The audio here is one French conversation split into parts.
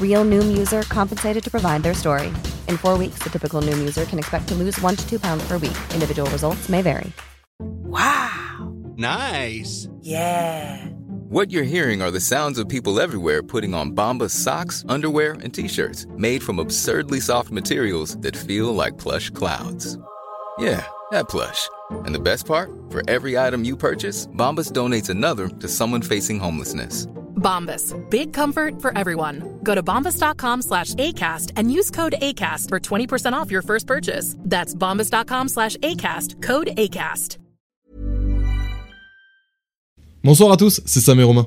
Real Noom user compensated to provide their story. In four weeks, the typical Noom user can expect to lose one to two pounds per week. Individual results may vary. Wow. Nice. Yeah. What you're hearing are the sounds of people everywhere putting on Bombas socks, underwear, and t-shirts made from absurdly soft materials that feel like plush clouds. Yeah, that plush. And the best part? For every item you purchase, Bombas donates another to someone facing homelessness. Bombas. Big comfort for everyone. Go to bombas.com slash ACAST and use code ACAST for 20% off your first purchase. That's bombas.com slash ACAST. Code ACAST. Bonsoir à tous, c'est Sam et Romain.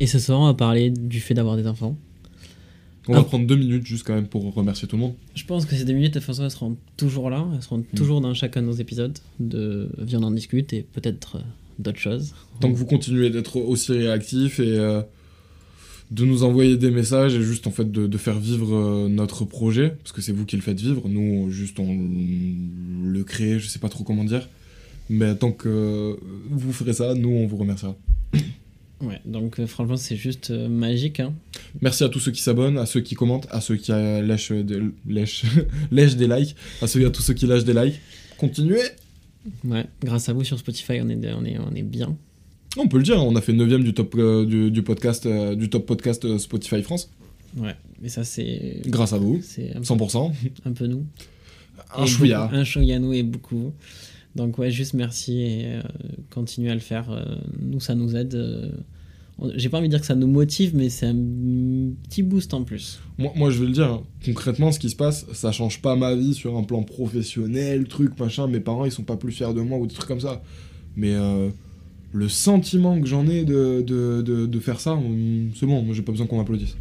Et ce soir, on va parler du fait d'avoir des enfants. On va Ah. prendre deux minutes juste quand même pour remercier tout le monde. Je pense que ces deux minutes, de toute façon, elles seront toujours là. Elles seront toujours dans chacun de nos épisodes de Viande en discute et peut-être euh, d'autres choses. Tant que vous continuez d'être aussi réactifs et euh, de nous envoyer des messages et juste en fait de, de faire vivre euh, notre projet, parce que c'est vous qui le faites vivre, nous juste on le crée, je sais pas trop comment dire, mais tant que vous ferez ça, nous on vous remerciera. Ouais, donc euh, franchement, c'est juste euh, magique. Hein. Merci à tous ceux qui s'abonnent, à ceux qui commentent, à ceux qui euh, lâchent, des, lèchent, lèchent des likes, à, ceux, à tous ceux qui lâchent des likes. Continuez Ouais, grâce à vous sur Spotify, on est, on est, on est bien. On peut le dire, on a fait 9ème du top, euh, du, du podcast, euh, du top podcast Spotify France, Ouais, mais ça, c'est. grâce à vous, C'est un, peu- 100%. un peu nous. Un chouïa. Un chouïa nous et beaucoup. Donc, ouais, juste merci et euh, continuez à le faire. euh, nous, ça nous aide. euh, J'ai pas envie de dire que ça nous motive, mais c'est un petit boost en plus. Moi, moi, je vais le dire, hein. concrètement, ce qui se passe, ça change pas ma vie sur un plan professionnel, truc, machin. Mes parents, ils sont pas plus fiers de moi ou des trucs comme ça. Mais euh, le sentiment que j'en ai de, de, de, de faire ça, c'est bon, j'ai pas besoin qu'on m'applaudisse.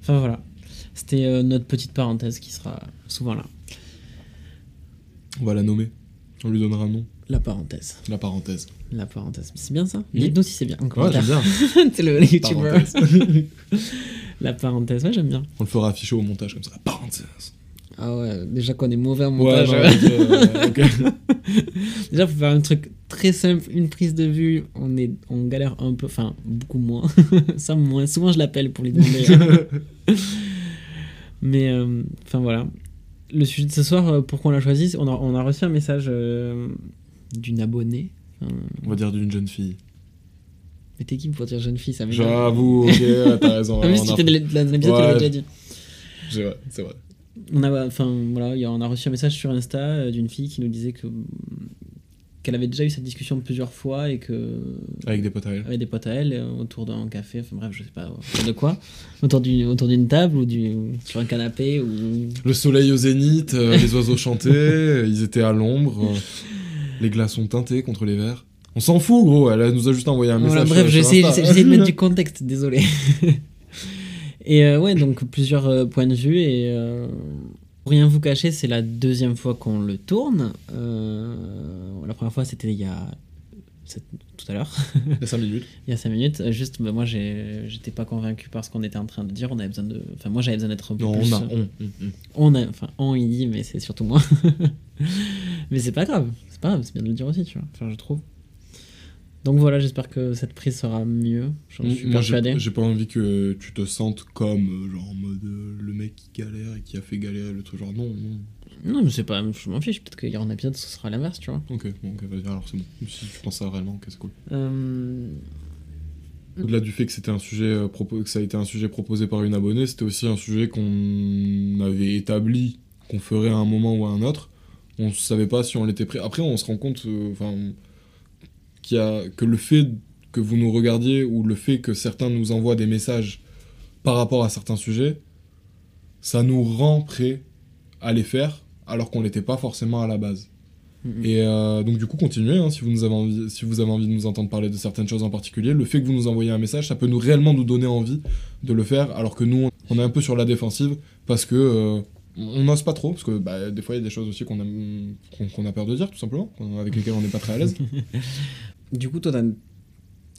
Enfin voilà. C'était notre petite parenthèse qui sera souvent là. On va la nommer. On lui donnera un nom. La parenthèse. La parenthèse. La parenthèse. C'est bien ça? Oui. Dites-nous si c'est bien. En Ouais, j'aime bien. c'est le, le youtubeur. La parenthèse, ouais, j'aime bien. On le fera afficher au montage comme ça. La parenthèse. Ah ouais, déjà qu'on est mauvais en Ouais, montage. non, ok, euh. Déjà, faut faire un truc très simple, une prise de vue. On, est, on galère un peu, enfin, beaucoup moins. ça, moins. Souvent, je l'appelle pour lui demander. Mais, euh, enfin, voilà. Le sujet de ce soir, euh, pourquoi on l'a choisi on a, on a reçu un message euh, d'une abonnée. Enfin, On va dire d'une jeune fille. mais t'es qui pour dire jeune fille Ça. J'avoue, ok, t'as raison. On si a- tu de l'épisode, tu l'avais déjà dit. C'est vrai, c'est vrai. On a, enfin, voilà, on a reçu un message sur Insta euh, d'une fille qui nous disait que qu'elle avait déjà eu cette discussion plusieurs fois et que Avec des potes à elle. avec des potes à elle euh, autour d'un café, enfin bref, je sais pas autour de quoi, autour d'une autour d'une table ou du sur un canapé ou Le soleil au zénith, euh, les oiseaux chantaient, ils étaient à l'ombre, euh, les glaçons teintés contre les verres. On s'en fout, gros, elle nous a juste envoyé un Voilà, message. bref, sur- j'essaie de mettre du contexte, désolé. et euh, ouais, donc plusieurs points de vue et pour rien vous cacher, c'est la deuxième fois qu'on le tourne. Euh, la première fois, c'était il y a tout à l'heure. Il y a 5 minutes. Il y a 5 minutes, euh, juste, bah, moi j'étais pas convaincu par ce qu'on était en train de dire. On avait besoin de. Enfin, moi j'avais besoin d'être Non, plus. on a. On, on, on. On a. Enfin, on il dit, mais c'est surtout moi. mais c'est pas grave, c'est pas grave, c'est bien de le dire aussi, tu vois. Enfin, je trouve. Donc voilà, j'espère que cette prise sera mieux. J'en suis Moi, j'ai persuadé. j'ai pas envie que tu te sentes comme, euh, genre, en mode euh, le mec qui galère et qui a fait galérer le truc. Genre, non, non. Non, mais c'est pas. Je m'en fiche, peut-être qu'il y aura un épisode, ce sera l'inverse, tu vois. Ok, bon, ok, vas-y, alors c'est bon. Si tu penses ça réellement, ok, c'est cool. Euh, Au-delà du fait que c'était un sujet euh, propo- que ça a été un sujet proposé par une abonnée, c'était aussi un sujet qu'on avait établi qu'on ferait à un moment ou à un autre. On savait pas si on l'était prêt. Après, on se rend compte, enfin, a que le fait que vous nous regardiez ou le fait que certains nous envoient des messages par rapport à certains sujets, ça nous rend prêts à les faire alors qu'on l'était pas forcément à la base. Mhm. Et euh, donc du coup, continuez, hein, si, vous nous avez envie, si vous avez envie de nous entendre parler de certaines choses en particulier, le fait que vous nous envoyez un message, ça peut nous réellement nous donner envie de le faire, alors que nous, on est un peu sur la défensive, parce que euh, on n'ose pas trop, parce que bah, des fois, il y a des choses aussi qu'on aime- qu'on a peur de dire, tout simplement, avec lesquelles on n'est pas très à l'aise. Du coup, toi,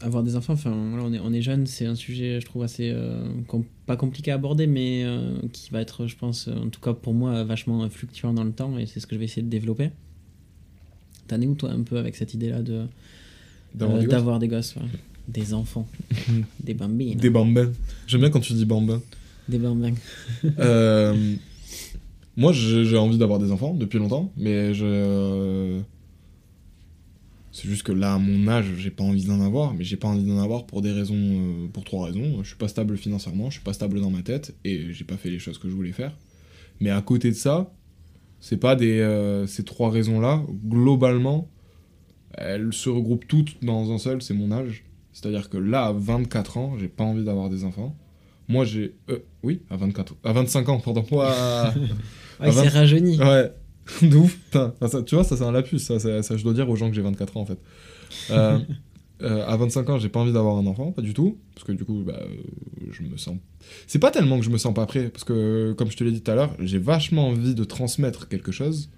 avoir des enfants, enfin, voilà, on est, on est jeune, c'est un sujet, je trouve, assez. euh, com- pas compliqué à aborder, mais euh, qui va être, je pense, euh, en tout cas pour moi, vachement fluctuant dans le temps, et c'est ce que je vais essayer de développer. T'en es où, toi, un peu avec cette idée-là de D'avoir des gosses. des gosses, ouais. des enfants, des bambines, Des bambins. J'aime bien quand tu dis bambins. des bambins. Euh, moi, j'ai envie d'avoir des enfants depuis longtemps, mais je. C'est juste que là, à mon âge, j'ai pas envie d'en avoir, mais j'ai pas envie d'en avoir pour des raisons, euh, pour trois raisons. Je suis pas stable financièrement, je suis pas stable dans ma tête, et j'ai pas fait les choses que je voulais faire. Mais à côté de ça, c'est pas des, euh, ces trois raisons-là, globalement, elles se regroupent toutes dans un seul, c'est mon âge. C'est-à-dire que là, à 24 ans, j'ai pas envie d'avoir des enfants. Moi, j'ai. euh, oui, à 24. À 25 ans, pardon. Moi, à- Ah, il vingt- s'est rajeuni. Ouais, de ouf. Putain, Enfin, ça- tu vois, ça c'est un lapsus, ça, ça, ça, je dois dire aux gens que j'ai 24 ans en fait. Euh, euh, à 25 ans, j'ai pas envie d'avoir un enfant, pas du tout, parce que du coup, bah, euh, je me sens. C'est pas tellement que je me sens pas prêt, parce que comme je te l'ai dit tout à l'heure, j'ai vachement envie de transmettre quelque chose.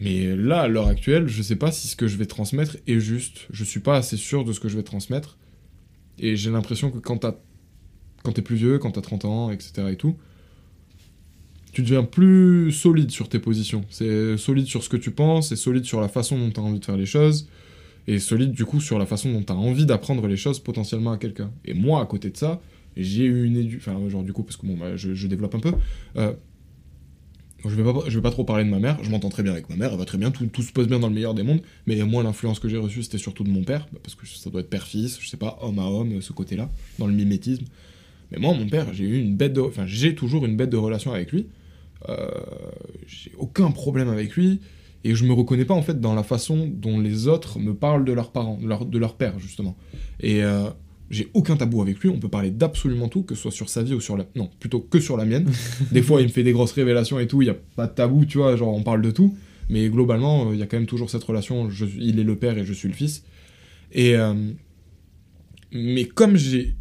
Mais là, à l'heure actuelle, je sais pas si ce que je vais transmettre est juste. Je suis pas assez sûr de ce que je vais transmettre. Et j'ai l'impression que quand t'as quand t'es plus vieux, quand t'as 30 ans, etc. et tout, tu deviens plus solide sur tes positions. C'est solide sur ce que tu penses, et solide sur la façon dont tu as envie de faire les choses, et solide du coup sur la façon dont tu as envie d'apprendre les choses potentiellement à quelqu'un. Et moi, à côté de ça, j'ai eu une éducation. Enfin, genre du coup, parce que bon, bah, je, je développe un peu. euh, je vais, pas, je vais pas trop parler de ma mère, je m'entends très bien avec ma mère, elle va très bien, tout, tout se passe bien dans le meilleur des mondes, mais moi l'influence que j'ai reçue c'était surtout de mon père, bah, parce que ça doit être père-fils, je sais pas, homme à homme, ce côté-là, dans le mimétisme. Mais moi, mon père, j'ai eu une bête de. Enfin, j'ai toujours une bête de relation avec lui. Euh, j'ai aucun problème avec lui. Et je me reconnais pas, en fait, dans la façon dont les autres me parlent de leurs parents, de leur, de leur père, justement. Et euh, j'ai aucun tabou avec lui. On peut parler d'absolument tout, que ce soit sur sa vie ou sur la. Non, plutôt que sur la mienne. Des fois, il me fait des grosses révélations et tout. Il y a pas de tabou, tu vois. Genre, on parle de tout. Mais globalement, euh, il y a quand même toujours cette relation. je- il est le père et je suis le fils. Et. euh, mais comme j'ai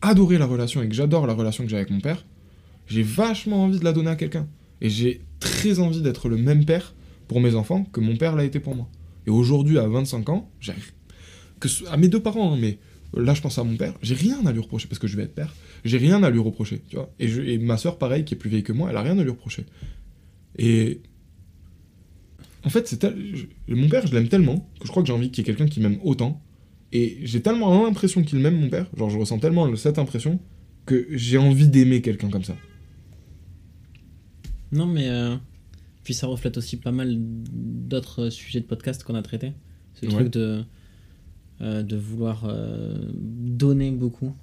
adoré la relation et que j'adore la relation que j'ai avec mon père, j'ai vachement envie de la donner à quelqu'un. Et j'ai très envie d'être le même père pour mes enfants que mon père l'a été pour moi. Et aujourd'hui, à 25 ans, j'ai à mes deux parents, hein, mais là je pense à mon père, j'ai rien à lui reprocher parce que je vais être père. J'ai rien à lui reprocher, tu vois. Et, ma soeur, pareil, qui est plus vieille que moi, elle a rien à lui reprocher. Et en fait, c'est mon père, je l'aime tellement que je crois que j'ai envie qu'il y ait quelqu'un qui m'aime autant. Et j'ai tellement l'impression qu'il m'aime, mon père, genre je ressens tellement cette impression que j'ai envie d'aimer quelqu'un comme ça. Non, mais. euh, Puis ça reflète aussi pas mal d'autres sujets de podcast qu'on a traités. Ce Ouais. truc de. euh, de vouloir euh, donner beaucoup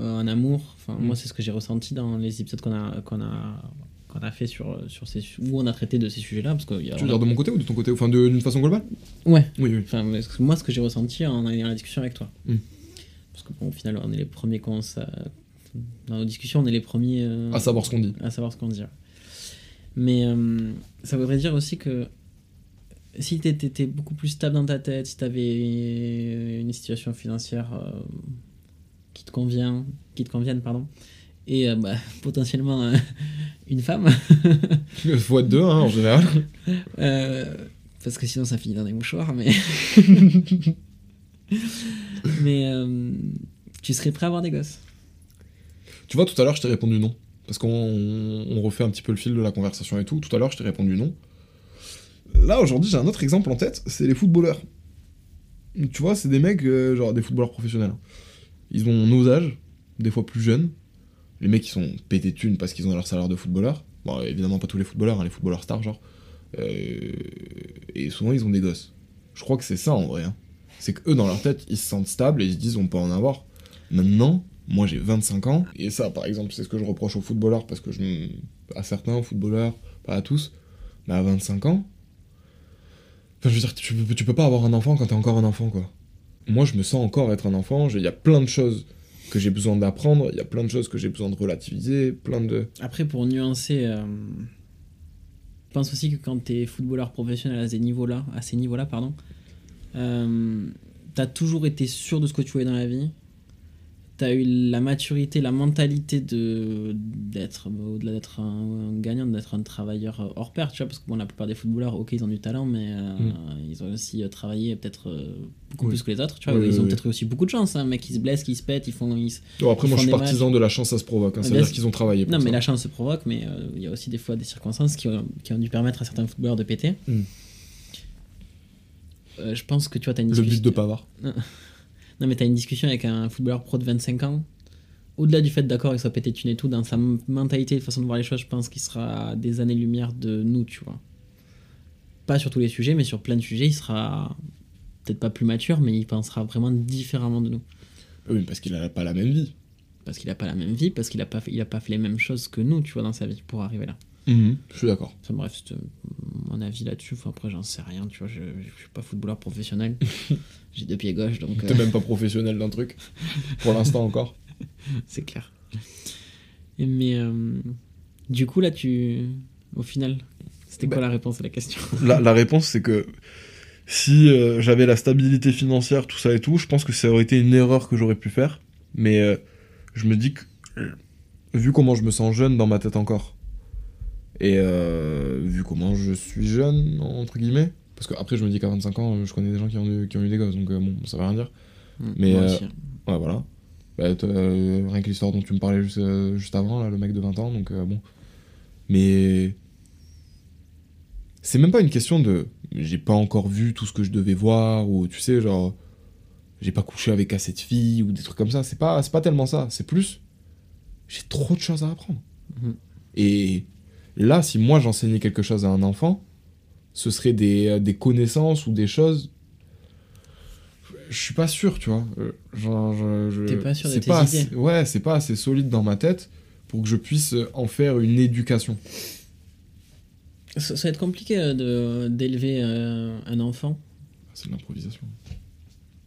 euh, en amour. Enfin, Mm. moi, c'est ce que j'ai ressenti dans les épisodes qu'on a, qu'on a, qu'on a fait sur, sur ces où on a traité de ces sujets-là. Parce que y a- Tu veux dire de mon côté ou de ton côté Enfin, d'une façon globale? Ouais. Oui, oui. Enfin, moi, ce que j'ai ressenti en ayant la discussion avec toi. Mm. Parce que, bon, au final, on est les premiers quand ça. Dans nos discussions, on est les premiers. euh, À savoir ce qu'on dit. à savoir ce qu'on dit. Mais euh, ça voudrait dire aussi que si tu étais beaucoup plus stable dans ta tête, si tu avais une situation financière euh, qui te convient, qui te convienne, pardon, et euh, bah, potentiellement euh, une femme, être deux, hein, en général. parce que sinon ça finit dans des mouchoirs, mais mais tu serais prêt à avoir des gosses? Tu vois, tout à l'heure, je t'ai répondu non. Parce qu'on on refait un petit peu le fil de la conversation et tout. Tout à l'heure, je t'ai répondu non. Là, aujourd'hui, j'ai un autre exemple en tête, c'est les footballeurs. Tu vois, c'est des mecs, euh, genre des footballeurs professionnels. Ils ont nos âges, des fois plus jeunes. Les mecs, ils sont pétés de thunes parce qu'ils ont leur salaire de footballeur. Bon, évidemment, pas tous les footballeurs, hein, les footballeurs stars, genre. Euh, et souvent, ils ont des gosses. Je crois que c'est ça, en vrai. hein. C'est qu'eux, dans leur tête, ils se sentent stables et ils se disent on peut en avoir. Maintenant, moi j'ai 25 ans, et ça, par exemple, c'est ce que je reproche aux footballeurs, parce que je à certains footballeurs, pas à tous, mais à 25 ans, enfin, je veux dire, tu peux, tu pas avoir un enfant quand t'es encore un enfant, quoi. Moi, je me sens encore être un enfant, il y a plein de choses que j'ai besoin d'apprendre, il y a plein de choses que j'ai besoin de relativiser, plein de... Après, pour nuancer, euh, je pense aussi que quand tu es footballeur professionnel à ces niveaux-là, à ces niveaux-là, pardon, euh, t'as toujours été sûr de ce que tu voulais dans la vie. T'as eu la maturité, la mentalité de d'être au-delà d'être un, un gagnant, d'être un travailleur hors pair, tu vois, parce que bon, la plupart des footballeurs, ok, ils ont du talent, mais euh, ils ont aussi euh, travaillé peut-être euh, beaucoup Oui. plus que les autres, tu vois. Oui, ils oui, ont peut-être eu aussi beaucoup de chance, hein, mec, qui se blessent, qui se pètent, ils font, ils après, Ils moi, je suis partisan de la chance, ça se provoque, hein. Ça bien veut dire sûr. qu'ils ont travaillé pour Non, ça. mais la chance se provoque, mais euh, il y a aussi des fois des circonstances qui ont, qui ont dû permettre à certains footballeurs de péter. Mm. Euh, je pense que tu vois, t'as une Le but de Pavard. Non, mais t'as une discussion avec un footballeur pro de 25 ans. Au-delà du fait, d'accord, il soit pété de thunes et tout, dans sa mentalité, de façon de voir les choses, je pense qu'il sera des années-lumière de nous, tu vois. Pas sur tous les sujets, mais sur plein de sujets, il sera peut-être pas plus mature, mais il pensera vraiment différemment de nous. Oui, parce qu'il a pas la même vie. Parce qu'il a pas la même vie, parce qu'il a pas fait, il a pas fait les mêmes choses que nous, tu vois, dans sa vie pour arriver là. Je suis d'accord. Enfin bref, c'est euh, mon avis là-dessus. Enfin, après, j'en sais rien, tu vois. Je, je suis pas footballeur professionnel. J'ai deux pieds gauches, donc T'es euh, même pas professionnel d'un truc. Pour l'instant encore. c'est clair. Et mais euh, du coup, là, tu. Au final, c'était quoi Bah. la réponse à la question? La, la réponse, c'est que si euh, j'avais la stabilité financière, tout ça et tout, je pense que ça aurait été une erreur que j'aurais pu faire. Mais euh, je me dis que Vu comment je me sens jeune dans ma tête encore. Et euh, vu comment je suis jeune, entre guillemets. Parce que après, je me dis qu'à 25 ans, je connais des gens qui ont eu, qui ont eu des gosses, donc euh, bon, ça veut rien dire. Mais, Moi euh, hein. Ouais, voilà. Bah, rien que l'histoire dont tu me parlais juste, juste avant, là, le mec de 20 ans, donc bon. Mais. C'est même pas une question de. J'ai pas encore vu tout ce que je devais voir, ou tu sais, genre. J'ai pas couché avec assez de filles, ou des trucs comme ça. C'est pas, c'est pas tellement ça. C'est plus. J'ai trop de choses à apprendre. Mhm. Et là, si moi j'enseignais quelque chose à un enfant, ce serait des, euh, des connaissances ou des choses. Je suis pas sûr, tu vois. Euh, Genre, je- je- T'es pas sûr de tes pas idées. assez- Ouais, c'est pas assez solide dans ma tête pour que je puisse euh, en faire une éducation. Ça, ça va être compliqué euh, de d'élever euh, un enfant. C'est de l'improvisation.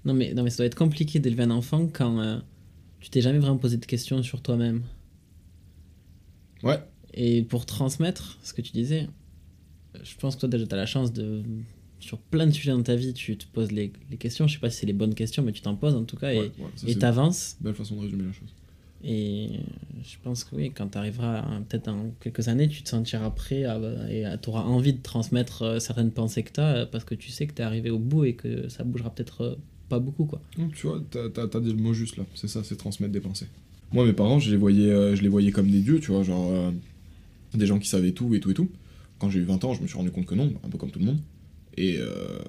Non mais, non, mais ça doit être compliqué d'élever un enfant quand euh, tu t'es jamais vraiment posé de questions sur toi-même. Ouais. Et pour transmettre ce que tu disais, je pense que toi déjà tu as la chance de. Sur plein de sujets dans ta vie, tu te poses les, les questions. Je sais pas si c'est les bonnes questions, mais tu t'en poses en tout cas Ouais, et ouais, t'avances. belle façon de résumer la chose. Et je pense que oui, quand tu arriveras peut-être dans quelques années, tu te sentiras prêt à- et tu auras envie de transmettre euh, certaines pensées que tu as parce que tu sais que tu es arrivé au bout et que ça bougera peut-être euh, pas beaucoup. quoi. Donc, tu vois, t'as- t'as dit le mot juste là. C'est ça, c'est transmettre des pensées. Moi, mes parents, je les voyais, euh, je les voyais comme des dieux, tu vois, genre euh, des gens qui savaient tout et tout et tout. Quand j'ai eu 20 ans, je me suis rendu compte que non, un peu comme tout le monde. Et euh,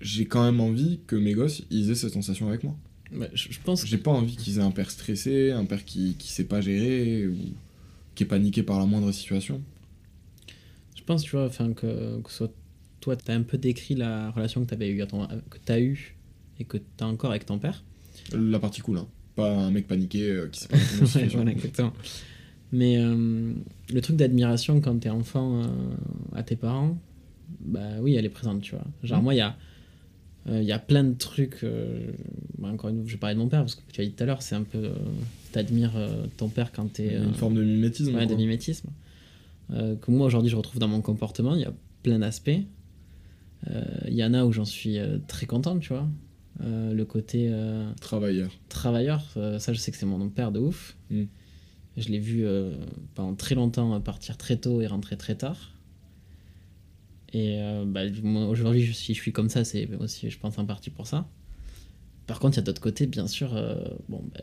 j'ai quand même envie que mes gosses, ils aient cette sensation avec moi. Ouais, je, pense J'ai pas envie qu'ils aient un père stressé, un père qui, qui sait pas gérer ou qui est paniqué par la moindre situation. Je pense, tu vois, enfin, que, que soit toi, tu as un peu décrit la relation que tu avais eu, à ton- que tu as eu et que tu as encore avec ton père. La partie cool, hein. Pas un mec paniqué euh, qui sait pas Ouais, voilà, exactement. Mais euh, le truc d'admiration quand t'es enfant euh, à tes parents, bah oui, elle est présente, tu vois. Genre, Mhm. moi, il y a, euh, il y a plein de trucs. bah, encore une fois, je vais parler de mon père parce que tu as dit tout à l'heure, c'est un peu. T'admires ton père quand t'es. Une forme de mimétisme. ouais, de mimétisme. que moi aujourd'hui je retrouve dans mon comportement. Il y a plein d'aspects. Il y en a où j'en suis très contente, tu vois. Le côté Travailleur. travailleur, ça je sais que c'est mon père de ouf. Mm. Je l'ai vu euh, pendant très longtemps euh, partir très tôt et rentrer très tard. Et euh, bah, aujourd'hui, je- si je suis comme ça, c'est aussi, je pense, en partie pour ça. Par contre, il y a d'autres côtés, bien sûr. euh, bon, bah,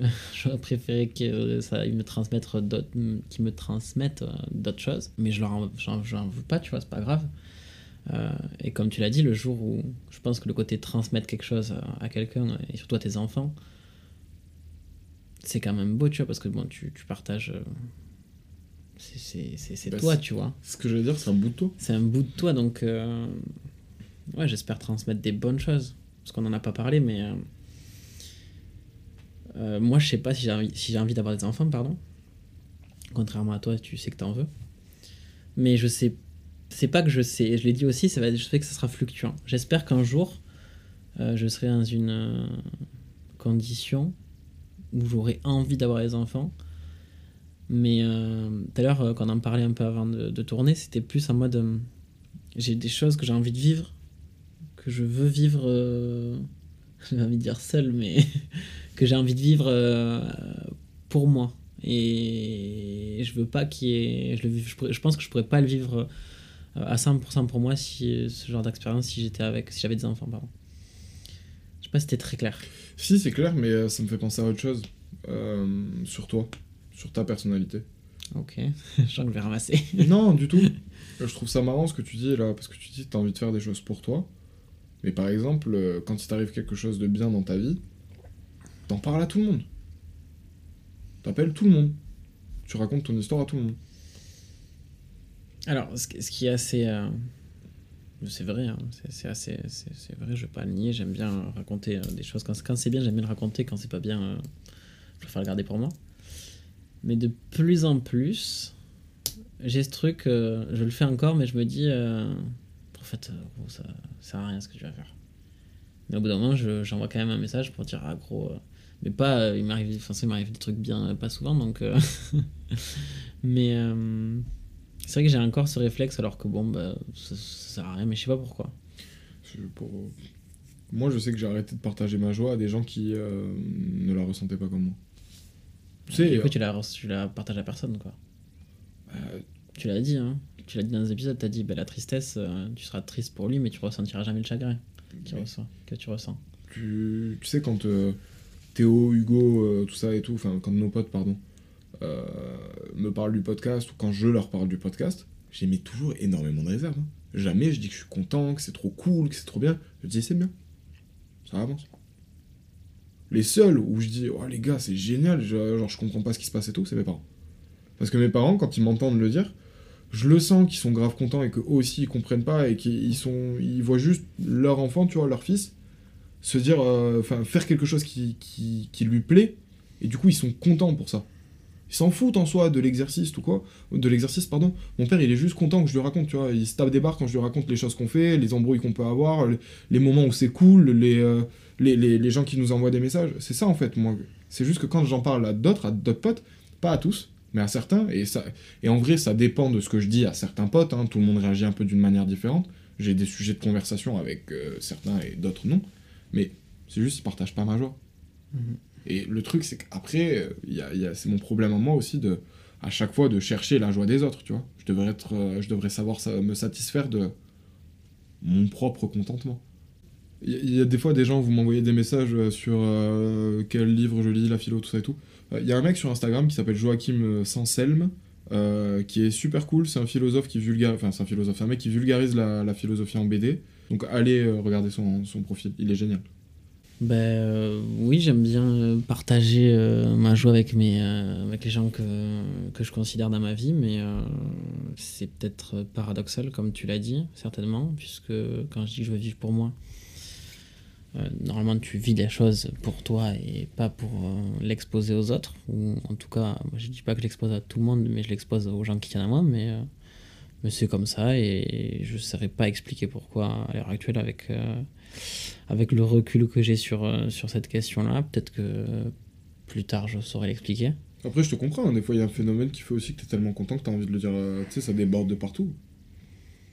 j'aurais préféré que me transmettent d'autres, qu'ils me transmettent d'autres choses, mais je leur en, veux pas, tu vois, c'est pas grave. Et comme tu l'as dit, le jour où je pense que le côté transmettre quelque chose à, à quelqu'un, et surtout à tes enfants, c'est quand même beau, tu vois, parce que bon, tu, tu partages. euh, c'est, Bah, toi, tu vois. Ce que je veux dire, c'est un bout de toi. C'est un bout de toi, donc. euh, ouais, j'espère transmettre des bonnes choses. Parce qu'on n'en a pas parlé, mais. euh, moi, je sais pas si j'ai envie, si j'ai envie d'avoir des enfants, pardon. Contrairement à toi, tu sais que t'en veux. Mais je sais. C'est pas que je sais, je l'ai dit aussi, ça va, je sais que ça sera fluctuant. J'espère qu'un jour, je serai dans une condition où j'aurai envie d'avoir des enfants. Mais euh, tout à l'heure, euh, quand on en parlait un peu avant de, tourner, c'était plus en mode. euh, j'ai des choses que j'ai envie de vivre, que je veux vivre. euh, j'ai envie de dire seul, mais que j'ai envie de vivre euh, pour moi. Et je veux pas qu'il y ait. Je, pense que je pourrais pas le vivre à 100% pour moi si ce genre d'expérience si j'étais avec si j'avais des enfants pardon. Je sais pas si c'était très clair. Si, c'est clair, mais euh, ça me fait penser à autre chose. Euh, sur toi, sur ta personnalité. Ok, je vais ramasser. non, du tout. Je trouve ça marrant ce que tu dis là, parce que tu dis que tu as envie de faire des choses pour toi. Mais par exemple, euh, quand il t'arrive quelque chose de bien dans ta vie, t'en parles à tout le monde. T'appelles tout le monde. Tu racontes ton histoire à tout le monde. Alors, ce, qui- ce qui est assez. euh, c'est vrai, hein, c'est- assez. C'est vrai, je vais pas le nier. J'aime bien raconter euh, des choses. Quand, c'est bien, j'aime bien le raconter. Quand c'est pas bien, euh, je préfère le garder pour moi. Mais de plus en plus, j'ai ce truc. euh, je le fais encore, mais je me dis. euh, en fait, ça, ça sert à rien ce que tu vas faire. Mais au bout d'un moment, je- j'envoie quand même un message pour dire, ah gros. mais pas. il m'arrive enfin, ça, m'arrive des trucs bien, pas souvent, donc. mais. C'est vrai que j'ai encore ce réflexe alors que bon, bah, ça, ça sert à rien, mais je sais pas pourquoi. Pour- Moi, je sais que j'ai arrêté de partager ma joie à des gens qui euh, ne la ressentaient pas comme moi. Tu sais, du coup, euh, tu la, tu la partages à personne, quoi. euh, Tu l'as dit, hein. Tu l'as dit dans les épisodes, t'as dit, bah, la tristesse, euh, tu seras triste pour lui, mais tu ressentiras jamais le chagrin mais que tu ressens. tu, tu sais, quand Théo, Hugo, tout ça et tout, enfin, quand nos potes, pardon, me parlent du podcast ou quand je leur parle du podcast, j'émets toujours énormément de réserve. hein. Jamais je dis que je suis content, que c'est trop cool, que c'est trop bien. Je dis c'est bien. Ça avance. Les seuls où je dis, oh les gars, c'est génial, je- genre je comprends pas ce qui se passe et tout, c'est mes parents. Parce que mes parents, quand ils m'entendent le dire, je le sens qu'ils sont grave contents et qu'eux aussi ils comprennent pas et qu'ils sont, ils voient juste leur enfant, tu vois, leur fils, se dire, euh, enfin, faire quelque chose qui, qui, qui lui plaît, et du coup, ils sont contents pour ça. Ils s'en foutent en soi de l'exercice, tout quoi, de l'exercice, pardon. Mon père, il est juste content que je lui raconte, tu vois, il se tape des barres quand je lui raconte les choses qu'on fait, les embrouilles qu'on peut avoir, les, les moments où c'est cool, les, euh, les, les, les gens qui nous envoient des messages. C'est ça, en fait, moi. C'est juste que quand j'en parle à d'autres, à d'autres potes, pas à tous, mais à certains, et, ça, et en vrai, ça dépend de ce que je dis à certains potes, hein, tout le monde réagit un peu d'une manière différente. J'ai des sujets de conversation avec euh, certains et d'autres non. Mais c'est juste, ils partagent pas ma joie. Mhm. Et le truc, c'est qu'après, euh, c'est mon problème à moi aussi de, à chaque fois, de chercher la joie des autres, tu vois. Je devrais, être, euh, je devrais savoir me satisfaire de mon propre contentement. Il y, a- des fois des gens, vous m'envoyez des messages euh, sur quel livre je lis, la philo, tout ça et tout. Il y a un mec sur Instagram qui s'appelle Joachim Sanselme, euh, qui est super cool. C'est un philosophe qui vulgarise, enfin c'est un philosophe, un mec qui vulgarise la, philosophie en BD. Donc allez euh, regarder son profil, il est génial. Ben euh, oui, j'aime bien euh, partager euh, ma joie avec, mes, avec les gens que, que je considère dans ma vie, mais c'est peut-être paradoxal, comme tu l'as dit, certainement, puisque quand je dis que je veux vivre pour moi, normalement tu vis les choses pour toi et pas pour l'exposer aux autres, ou en tout cas, moi, je dis pas que je l'expose à tout le monde, mais je l'expose aux gens qui tiennent à moi, mais, mais c'est comme ça, et je ne saurais pas expliquer pourquoi à l'heure actuelle avec... euh, avec le recul que j'ai sur, euh, sur cette question-là, peut-être que plus tard je saurais l'expliquer. Après, je te comprends, hein, des fois il y a un phénomène qui fait aussi que t'es tellement content que t'as envie de le dire, euh, tu sais, ça déborde de partout.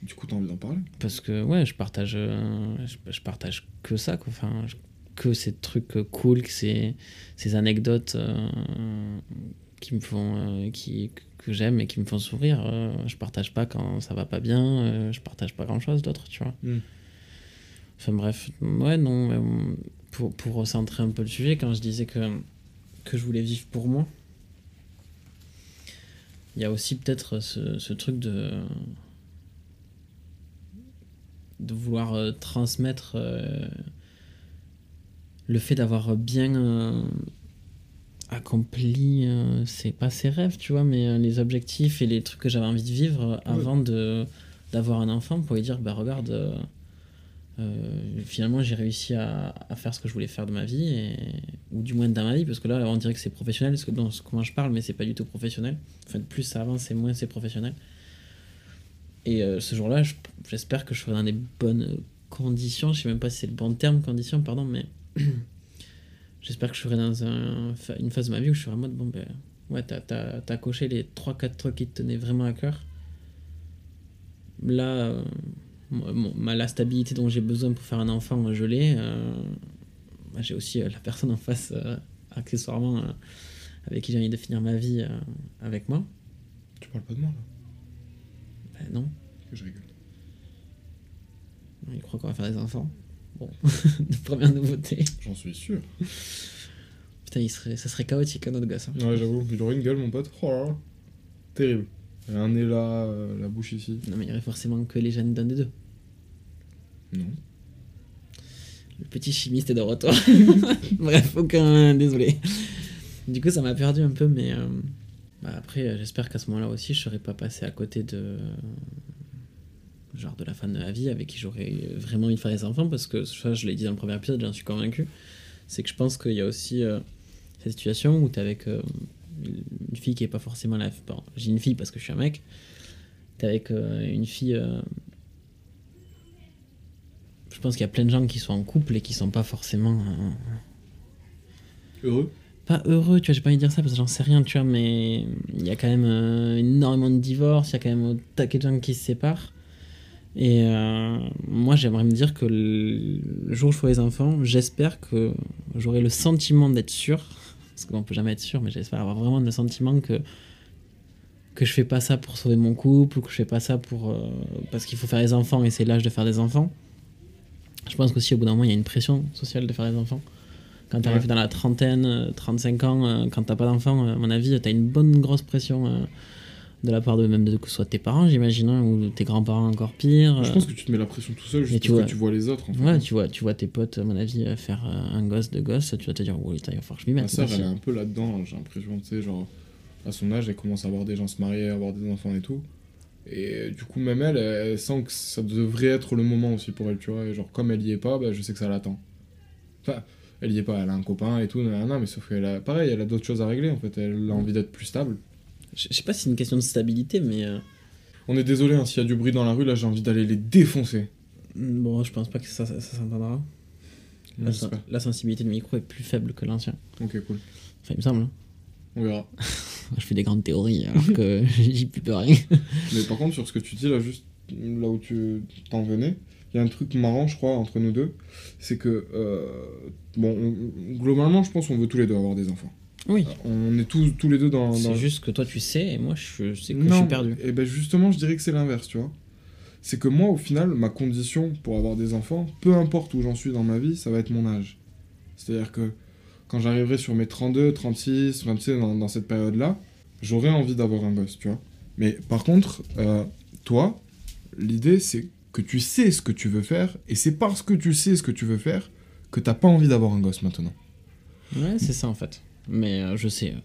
Du coup, t'as envie d'en parler. Parce que ouais, je partage, euh, je, je partage que ça, quoi. Enfin, je- que ces trucs cool, que ces, ces anecdotes qui me font, euh, qui, que j'aime et qui me font sourire. euh, je partage pas quand ça va pas bien, euh, je partage pas grand-chose d'autre, tu vois. Mm. Enfin bref, ouais, non, mais, pour, pour recentrer un peu le sujet, quand je disais que, que je voulais vivre pour moi, il y a aussi peut-être ce, ce truc de de vouloir euh, transmettre euh, le fait d'avoir bien euh, accompli, euh, c'est pas ses rêves, tu vois, mais euh, les objectifs et les trucs que j'avais envie de vivre avant de d'avoir un enfant pour lui dire, bah regarde, euh, finalement, j'ai réussi à, à faire ce que je voulais faire de ma vie, et, ou du moins dans ma vie, parce que là, on dirait que c'est professionnel, parce que dans ce- comment je parle, mais c'est pas du tout professionnel. Enfin, plus ça avance, et moins c'est professionnel. Et ce jour-là, je- j'espère que je serai dans des bonnes conditions. Je sais même pas si c'est le bon terme, conditions, pardon, mais j'espère que je serai dans un, une phase de ma vie où je serai en mode bon, ben ouais, t'as as, as coché les 3-4 trucs qui te tenaient vraiment à cœur. Là, euh, mon- ma, la stabilité dont j'ai besoin pour faire un enfant, je l'ai. euh, bah, j'ai aussi euh, la personne en face, accessoirement, avec qui j'ai envie de finir ma vie avec moi. Tu parles pas de moi là? Ben non. Que je rigole. Il croit qu'on va faire des enfants. Bon, première nouveauté. J'en suis sûr. Putain, il serait, ça serait chaotique, un autre gosse. hein. Ouais, j'avoue, il aurait une gueule, mon pote. Oh là là. Terrible. A un nez là, euh, la bouche ici. Non, mais il y aurait forcément que les gènes d'un des deux. Non. Le petit chimiste est de retour. Bref, aucun. Désolé. Du coup, ça m'a perdu un peu, mais. euh, bah, après, euh, j'espère qu'à ce moment-là aussi, je serais pas passé à côté de. Genre de la femme de la vie avec qui j'aurais vraiment envie de faire des enfants, parce que ça, je l'ai dit dans le premier épisode, j'en suis convaincu. C'est que je pense qu'il y a aussi euh, cette situation où t'es avec euh, une fille qui est pas forcément la. Bon, j'ai une fille parce que je suis un mec. T'es avec euh, une fille. je pense qu'il y a plein de gens qui sont en couple et qui sont pas forcément Heureux pas heureux, tu vois, j'ai pas envie de dire ça parce que j'en sais rien, tu vois, mais il y a quand même euh, énormément de divorces, il y a quand même un taquet de gens qui se séparent. Et euh, moi, j'aimerais me dire que le jour où je ferai les enfants, j'espère que j'aurai le sentiment d'être sûr, parce qu'on peut jamais être sûr, mais j'espère avoir vraiment le sentiment que que je fais pas ça pour sauver mon couple, ou que je fais pas ça pour euh, parce qu'il faut faire des enfants et c'est l'âge de faire des enfants. Je pense qu'aussi au bout d'un moment, il y a une pression sociale de faire des enfants. Quand tu arrives Ouais. dans la trentaine, euh, 35 ans, euh, quand t'as pas d'enfant, euh, à mon avis, t'as une bonne grosse pression de la part de même de que ce soit tes parents, j'imagine, hein, ou tes grands-parents encore pire. Je euh, pense que tu te mets la pression tout seul juste tu parce vois- que tu vois les autres en fait. Ouais, tu vois, tu vois tes potes, à mon avis, euh, faire euh, un gosse, deux gosses, tu vas te dire, oh, putain, il va falloir que je m'y Ma mette. sœur, moi elle est un peu là-dedans, hein, j'ai l'impression, tu sais, genre, à son âge, elle commence à voir des gens se marier, avoir des enfants et tout. Et euh, du coup, même elle, elle sent que ça devrait être le moment aussi pour elle, tu vois. Et genre, comme elle y est pas, bah, je sais que ça l'attend. Enfin, elle y est pas, elle a un copain et tout, nanana, mais sauf qu'elle a, pareil, elle a d'autres choses à régler en fait. Elle a envie d'être plus stable. Je sais pas si c'est une question de stabilité, mais euh, On est désolé, hein, s'il y a du bruit dans la rue, là, j'ai envie d'aller les défoncer. bon, je pense pas que ça, ça, ça s'entendra. Non, La, sensibilité du micro est plus faible que l'ancien. Ok, cool. Enfin, il me semble. hein. On verra. Je fais des grandes théories alors que j'y plus peux rien. Mais par contre, sur ce que tu dis là, juste là où tu t'en venais, il y a un truc marrant, je crois, entre nous deux. C'est que, euh, bon, on- globalement, je pense qu'on veut tous les deux avoir des enfants. Oui. On est tous, tous les deux dans. dans... C'est juste que toi tu sais et moi je sais que je suis perdu. Et ben justement, je dirais que c'est l'inverse, tu vois. C'est que moi, au final, ma condition pour avoir des enfants, peu importe où j'en suis dans ma vie, ça va être mon âge. C'est-à-dire que quand j'arriverai sur mes 32, 36, enfin, tu sais, dans, dans cette période-là, j'aurai envie d'avoir un gosse, tu vois. Mais par contre, euh, toi, l'idée, c'est que tu sais ce que tu veux faire, et c'est parce que tu sais ce que tu veux faire que t'as pas envie d'avoir un gosse maintenant. Ouais, c'est ça en fait. Mais euh, je sais. euh,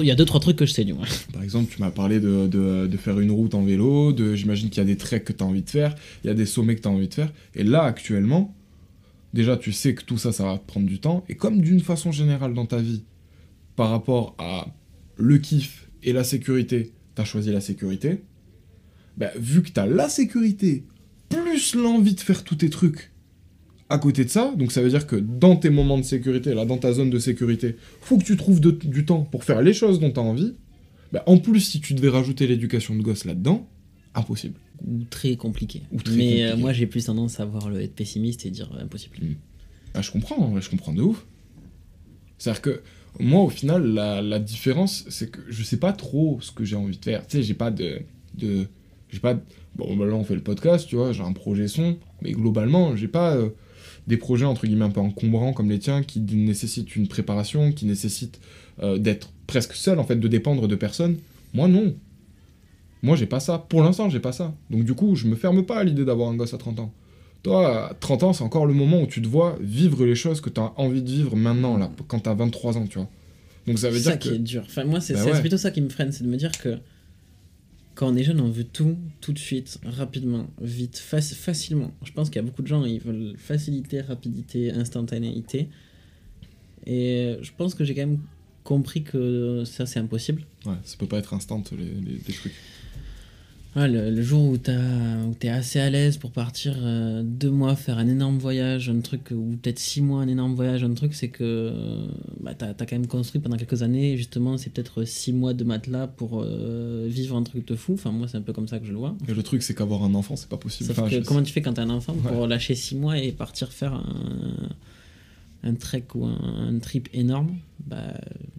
Il y a deux trois trucs que je sais du moins. Par exemple, tu m'as parlé de, de- de faire une route en vélo, de, j'imagine qu'il y a des treks que tu as envie de faire, il y a des sommets que tu as envie de faire. Et là, actuellement, déjà, tu sais que tout ça, ça va te prendre du temps. Et comme d'une façon générale dans ta vie, par rapport à le kiff et la sécurité, tu as choisi la sécurité, bah, vu que tu as la sécurité, plus l'envie de faire tous tes trucs à côté de ça, donc ça veut dire que dans tes moments de sécurité, là, dans ta zone de sécurité, faut que tu trouves de- du temps pour faire les choses dont tu as envie. Bah, en plus, si tu devais rajouter l'éducation de gosse là-dedans, impossible. Ou très compliqué. Ou très Mais euh, moi j'ai plus tendance à voir le être pessimiste et dire euh, impossible. Ah, je comprends, en vrai, je comprends de ouf. C'est-à-dire que moi, au final, la, la différence, c'est que je sais pas trop ce que j'ai envie de faire. Tu sais, j'ai pas de. de j'ai pas. de- Bon, bah là, on fait le podcast, tu vois, j'ai un projet son, mais globalement, j'ai pas euh, des projets entre guillemets un peu encombrants comme les tiens qui nécessitent une préparation, qui nécessitent euh, d'être presque seul, en fait, de dépendre de personne. Moi, non. Moi, j'ai pas ça. Pour l'instant, j'ai pas ça. Donc, du coup, je me ferme pas à l'idée d'avoir un gosse à 30 ans. Toi, à 30 ans, c'est encore le moment où tu te vois vivre les choses que tu as envie de vivre maintenant, là, quand tu as 23 ans, tu vois. Donc ça veut C'est dire ça que... qui est dur. Enfin, moi, c'est Bah ouais. plutôt ça qui me freine, c'est de me dire que quand on est jeune, on veut tout, tout de suite, rapidement, vite, faci- facilement. Je pense qu'il y a beaucoup de gens, ils veulent facilité, rapidité, instantanéité. Et je pense que j'ai quand même compris que ça, c'est impossible. Ouais, ça peut pas être instant les, les trucs. Ouais, le, le jour où où t'es assez à l'aise pour partir euh, deux mois faire un énorme voyage, un truc, ou peut-être six mois un énorme voyage, un truc, c'est que euh, bah, t'as as quand même construit pendant quelques années, et justement, c'est peut-être six mois de matelas pour euh, vivre un truc de fou. Enfin, moi, c'est un peu comme ça que je le vois. Et le truc, c'est qu'avoir un enfant, c'est pas possible. Sauf Enfin, que je- comment tu fais quand t'as un enfant pour Ouais. lâcher six mois et partir faire un, un trek ou un, un trip énorme? Bah,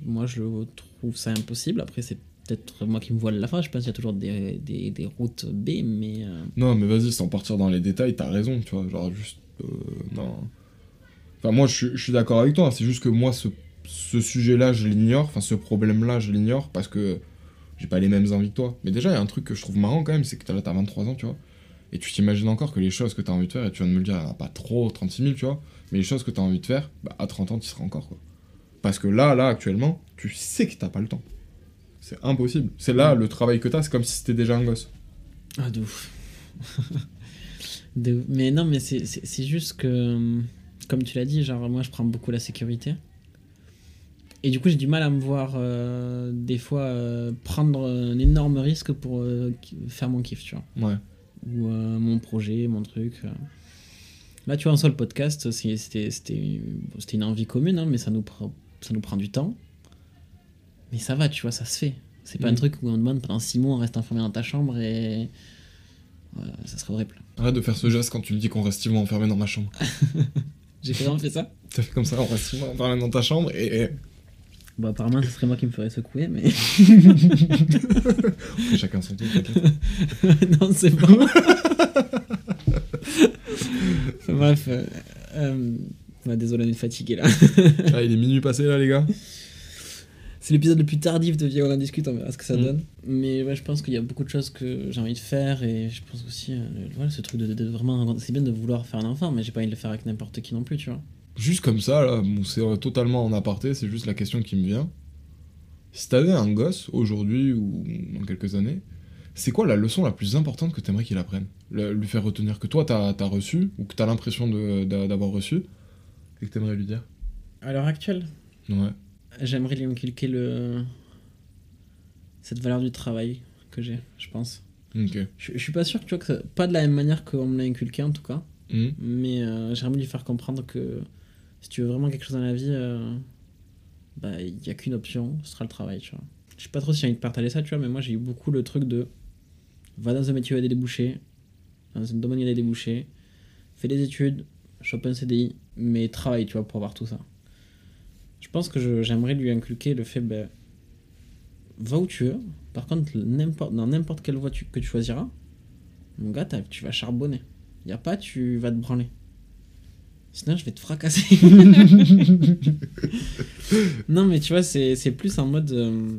Moi, je trouve ça impossible. Après, c'est peut-être moi qui me voile la face. Je pense qu'il y a toujours des, des, routes B, mais. euh, Non, mais vas-y, sans partir dans les détails, t'as raison, tu vois. Genre, juste. euh, non. Enfin, moi, je, suis- je suis d'accord avec toi. C'est juste que moi, ce, ce sujet-là, je l'ignore. Enfin, ce problème-là, je l'ignore parce que j'ai pas les mêmes envies que toi. Mais déjà, il y a un truc que je trouve marrant quand même, c'est que là, t'as 23 ans, tu vois. Et tu t'imagines encore que les choses que t'as envie de faire, et tu viens de me le dire, pas trop, 36 000, tu vois. Mais les choses que t'as envie de faire, bah, à 30 ans, tu seras encore, quoi. Parce que là, là, actuellement, tu sais que t'as pas le temps. C'est impossible. C'est là, le travail que t'as, c'est comme si c'était déjà un gosse. Ah, de ouf. De ouf. Mais non, mais c'est- juste que, euh, comme tu l'as dit, genre, moi, je prends beaucoup la sécurité. Et du coup, j'ai du mal à me voir, euh, des fois, euh, prendre un énorme risque pour euh, faire mon kiff, tu vois. Ouais. Ou mon projet, mon truc. Là, tu vois, soi, le podcast, c'était une envie commune, hein, mais ça nous, ça nous prend du temps. Mais ça va, tu vois, ça se fait. C'est pas un Mhm. truc où on demande pendant six mois, on reste enfermé dans ta chambre et. Ça serait horrible. Arrête de faire ce geste quand tu me dis qu'on reste six mois enfermé dans ma chambre. J'ai vraiment fait ça T'as fait comme ça, on reste six mois enfermé dans ta chambre et. Bon, apparemment, ce serait moi qui me ferais secouer, mais. chacun son tour, non, c'est bon. Enfin, Bref. euh, euh, désolé, on est fatigué là. Ah, il est minuit passé là, les gars. C'est l'épisode le plus tardif de Viens, on en discute, on verra ce que ça Mm. donne. Mais ouais, je pense qu'il y a beaucoup de choses que j'ai envie de faire et je pense aussi, euh, voilà, ce truc de, de- de vraiment. C'est bien de vouloir faire un enfant, mais j'ai pas envie de le faire avec n'importe qui non plus, tu vois. Juste comme ça, là, bon, c'est euh, totalement en aparté, c'est juste la question qui me vient. Si t'avais un gosse aujourd'hui ou dans quelques années, c'est quoi la leçon la plus importante que t'aimerais qu'il apprenne? Le- Lui faire retenir que toi t'as as reçu ou que t'as l'impression d'avoir reçu et que t'aimerais lui dire? À l'heure actuelle, Ouais. J'aimerais lui inculquer le. cette valeur du travail que j'ai, je pense. Je, je suis pas sûr que tu vois que ça- pas de la même manière qu'on me l'a inculqué en tout cas, Hmm. mais euh, j'aimerais lui faire comprendre que si tu veux vraiment quelque chose dans la vie, euh, bah il y a qu'une option, ce sera le travail, tu vois. Je sais pas trop si j'ai envie de partager ça, tu vois, mais moi j'ai eu beaucoup le truc de va dans un métier où il y a des débouchés, dans un domaine où il y a des débouchés, fais des études, chope un CDI, mais travaille, tu vois, pour avoir tout ça. Je pense que j'aimerais lui inculquer le fait, ben, va où tu veux. Par contre, dans n'importe quelle voie que tu choisiras, mon gars, tu vas charbonner. Y a pas, tu vas te branler. Sinon, je vais te fracasser. non, mais tu vois, c'est plus en mode. euh,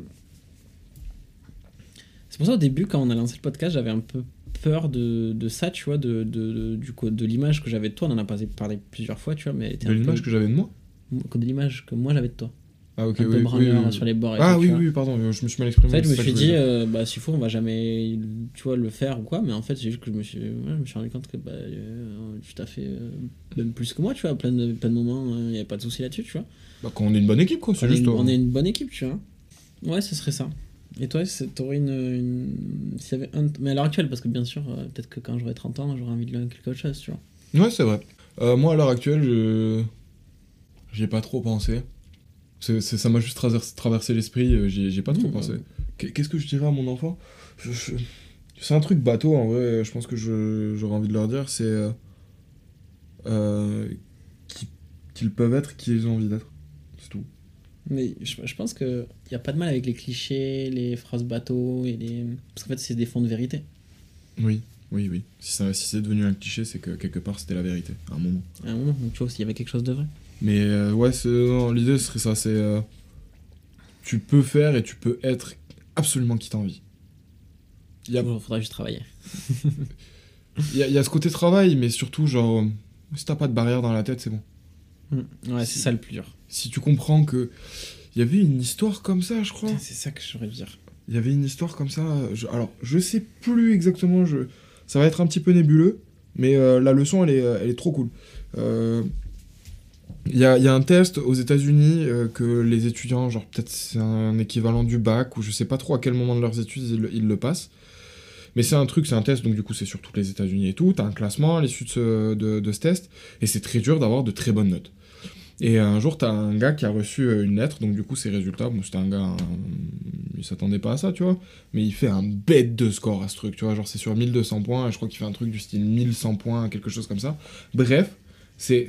C'est pour ça, au début, quand on a lancé le podcast, j'avais un peu peur de, de ça, tu vois, de, de, de- de l'image que j'avais de toi. On en a parlé, plusieurs fois, tu vois, mais elle était De un peu- l'image que j'avais de moi? De l'image que moi j'avais de toi. Ah, ok, un oui. peu oui, sur les bords et Ah, tout, oui, oui, pardon, je me suis mal exprimé. En fait, je me suis dit, euh, bah, s'il faut, on va jamais, tu vois, le faire ou quoi. Mais en fait, c'est juste que je me suis, ouais, je me suis rendu compte que bah, euh, tu t'as fait euh, même plus que moi, tu vois. À plein de, plein de moments, il n'y avait pas de souci là-dessus, tu vois. Bah, quand on est une bonne équipe, quoi, c'est juste. une, euh, on est une bonne équipe, tu vois. Ouais, ce serait ça. Et toi, t'aurais une, une... Y avait un... Mais à l'heure actuelle, parce que bien sûr, euh, peut-être que quand j'aurai 30 ans, j'aurai envie de quelque chose, tu vois. Ouais, c'est vrai. Euh, moi, à l'heure actuelle, je. J'y ai pas trop pensé. Ça m'a juste traversé, l'esprit, euh, j'y ai- j'y ai pas trop Mmh, pensé. Qu'est-ce que je dirais à mon enfant? Je- je- C'est un truc bateau, en vrai, je pense que j'aurais envie de leur dire, c'est. euh, euh, qui- qu'ils peuvent être qui ils ont envie d'être. C'est tout. Mais je, je pense qu'il n'y a pas de mal avec les clichés, les phrases bateaux, et les... parce qu'en fait, c'est des fonds de vérité. Oui, oui, oui. Si c'est devenu un cliché, c'est que quelque part c'était la vérité, à un moment. À un moment, donc, tu vois, s'il y avait quelque chose de vrai. Mais euh, ouais, l'idée ce serait ça, c'est euh, tu peux faire et tu peux être absolument qui t'as envie. Il y a, Il faudra juste travailler. il y a- il y a ce côté travail, mais surtout genre, si t'as pas de barrière dans la tête, c'est bon. Ouais, c'est ça le plus dur. Si tu comprends que il y avait une histoire comme ça, je crois. C'est ça que j'aurais dû dire. Il y avait une histoire comme ça. je- alors, je sais plus exactement. Je, ça va être un petit peu nébuleux, mais euh, la leçon, elle est, elle est trop cool. Euh, Il y, a, un test aux États-Unis euh, que les étudiants, genre peut-être c'est un équivalent du bac, ou je sais pas trop à quel moment de leurs études ils, le- passent. Mais c'est un truc, c'est un test, donc du coup c'est sur toutes les États-Unis et tout. T'as un classement à l'issue de ce, de, ce test, et c'est très dur d'avoir de très bonnes notes. Et un jour, t'as un gars qui a reçu euh, une lettre, donc du coup, ses résultats, bon, c'était un gars, un- il s'attendait pas à ça, tu vois, mais il fait un bête de score à ce truc, tu vois, genre c'est sur 1200 points, je crois qu'il fait un truc du style 1100 points, quelque chose comme ça. Bref, c'est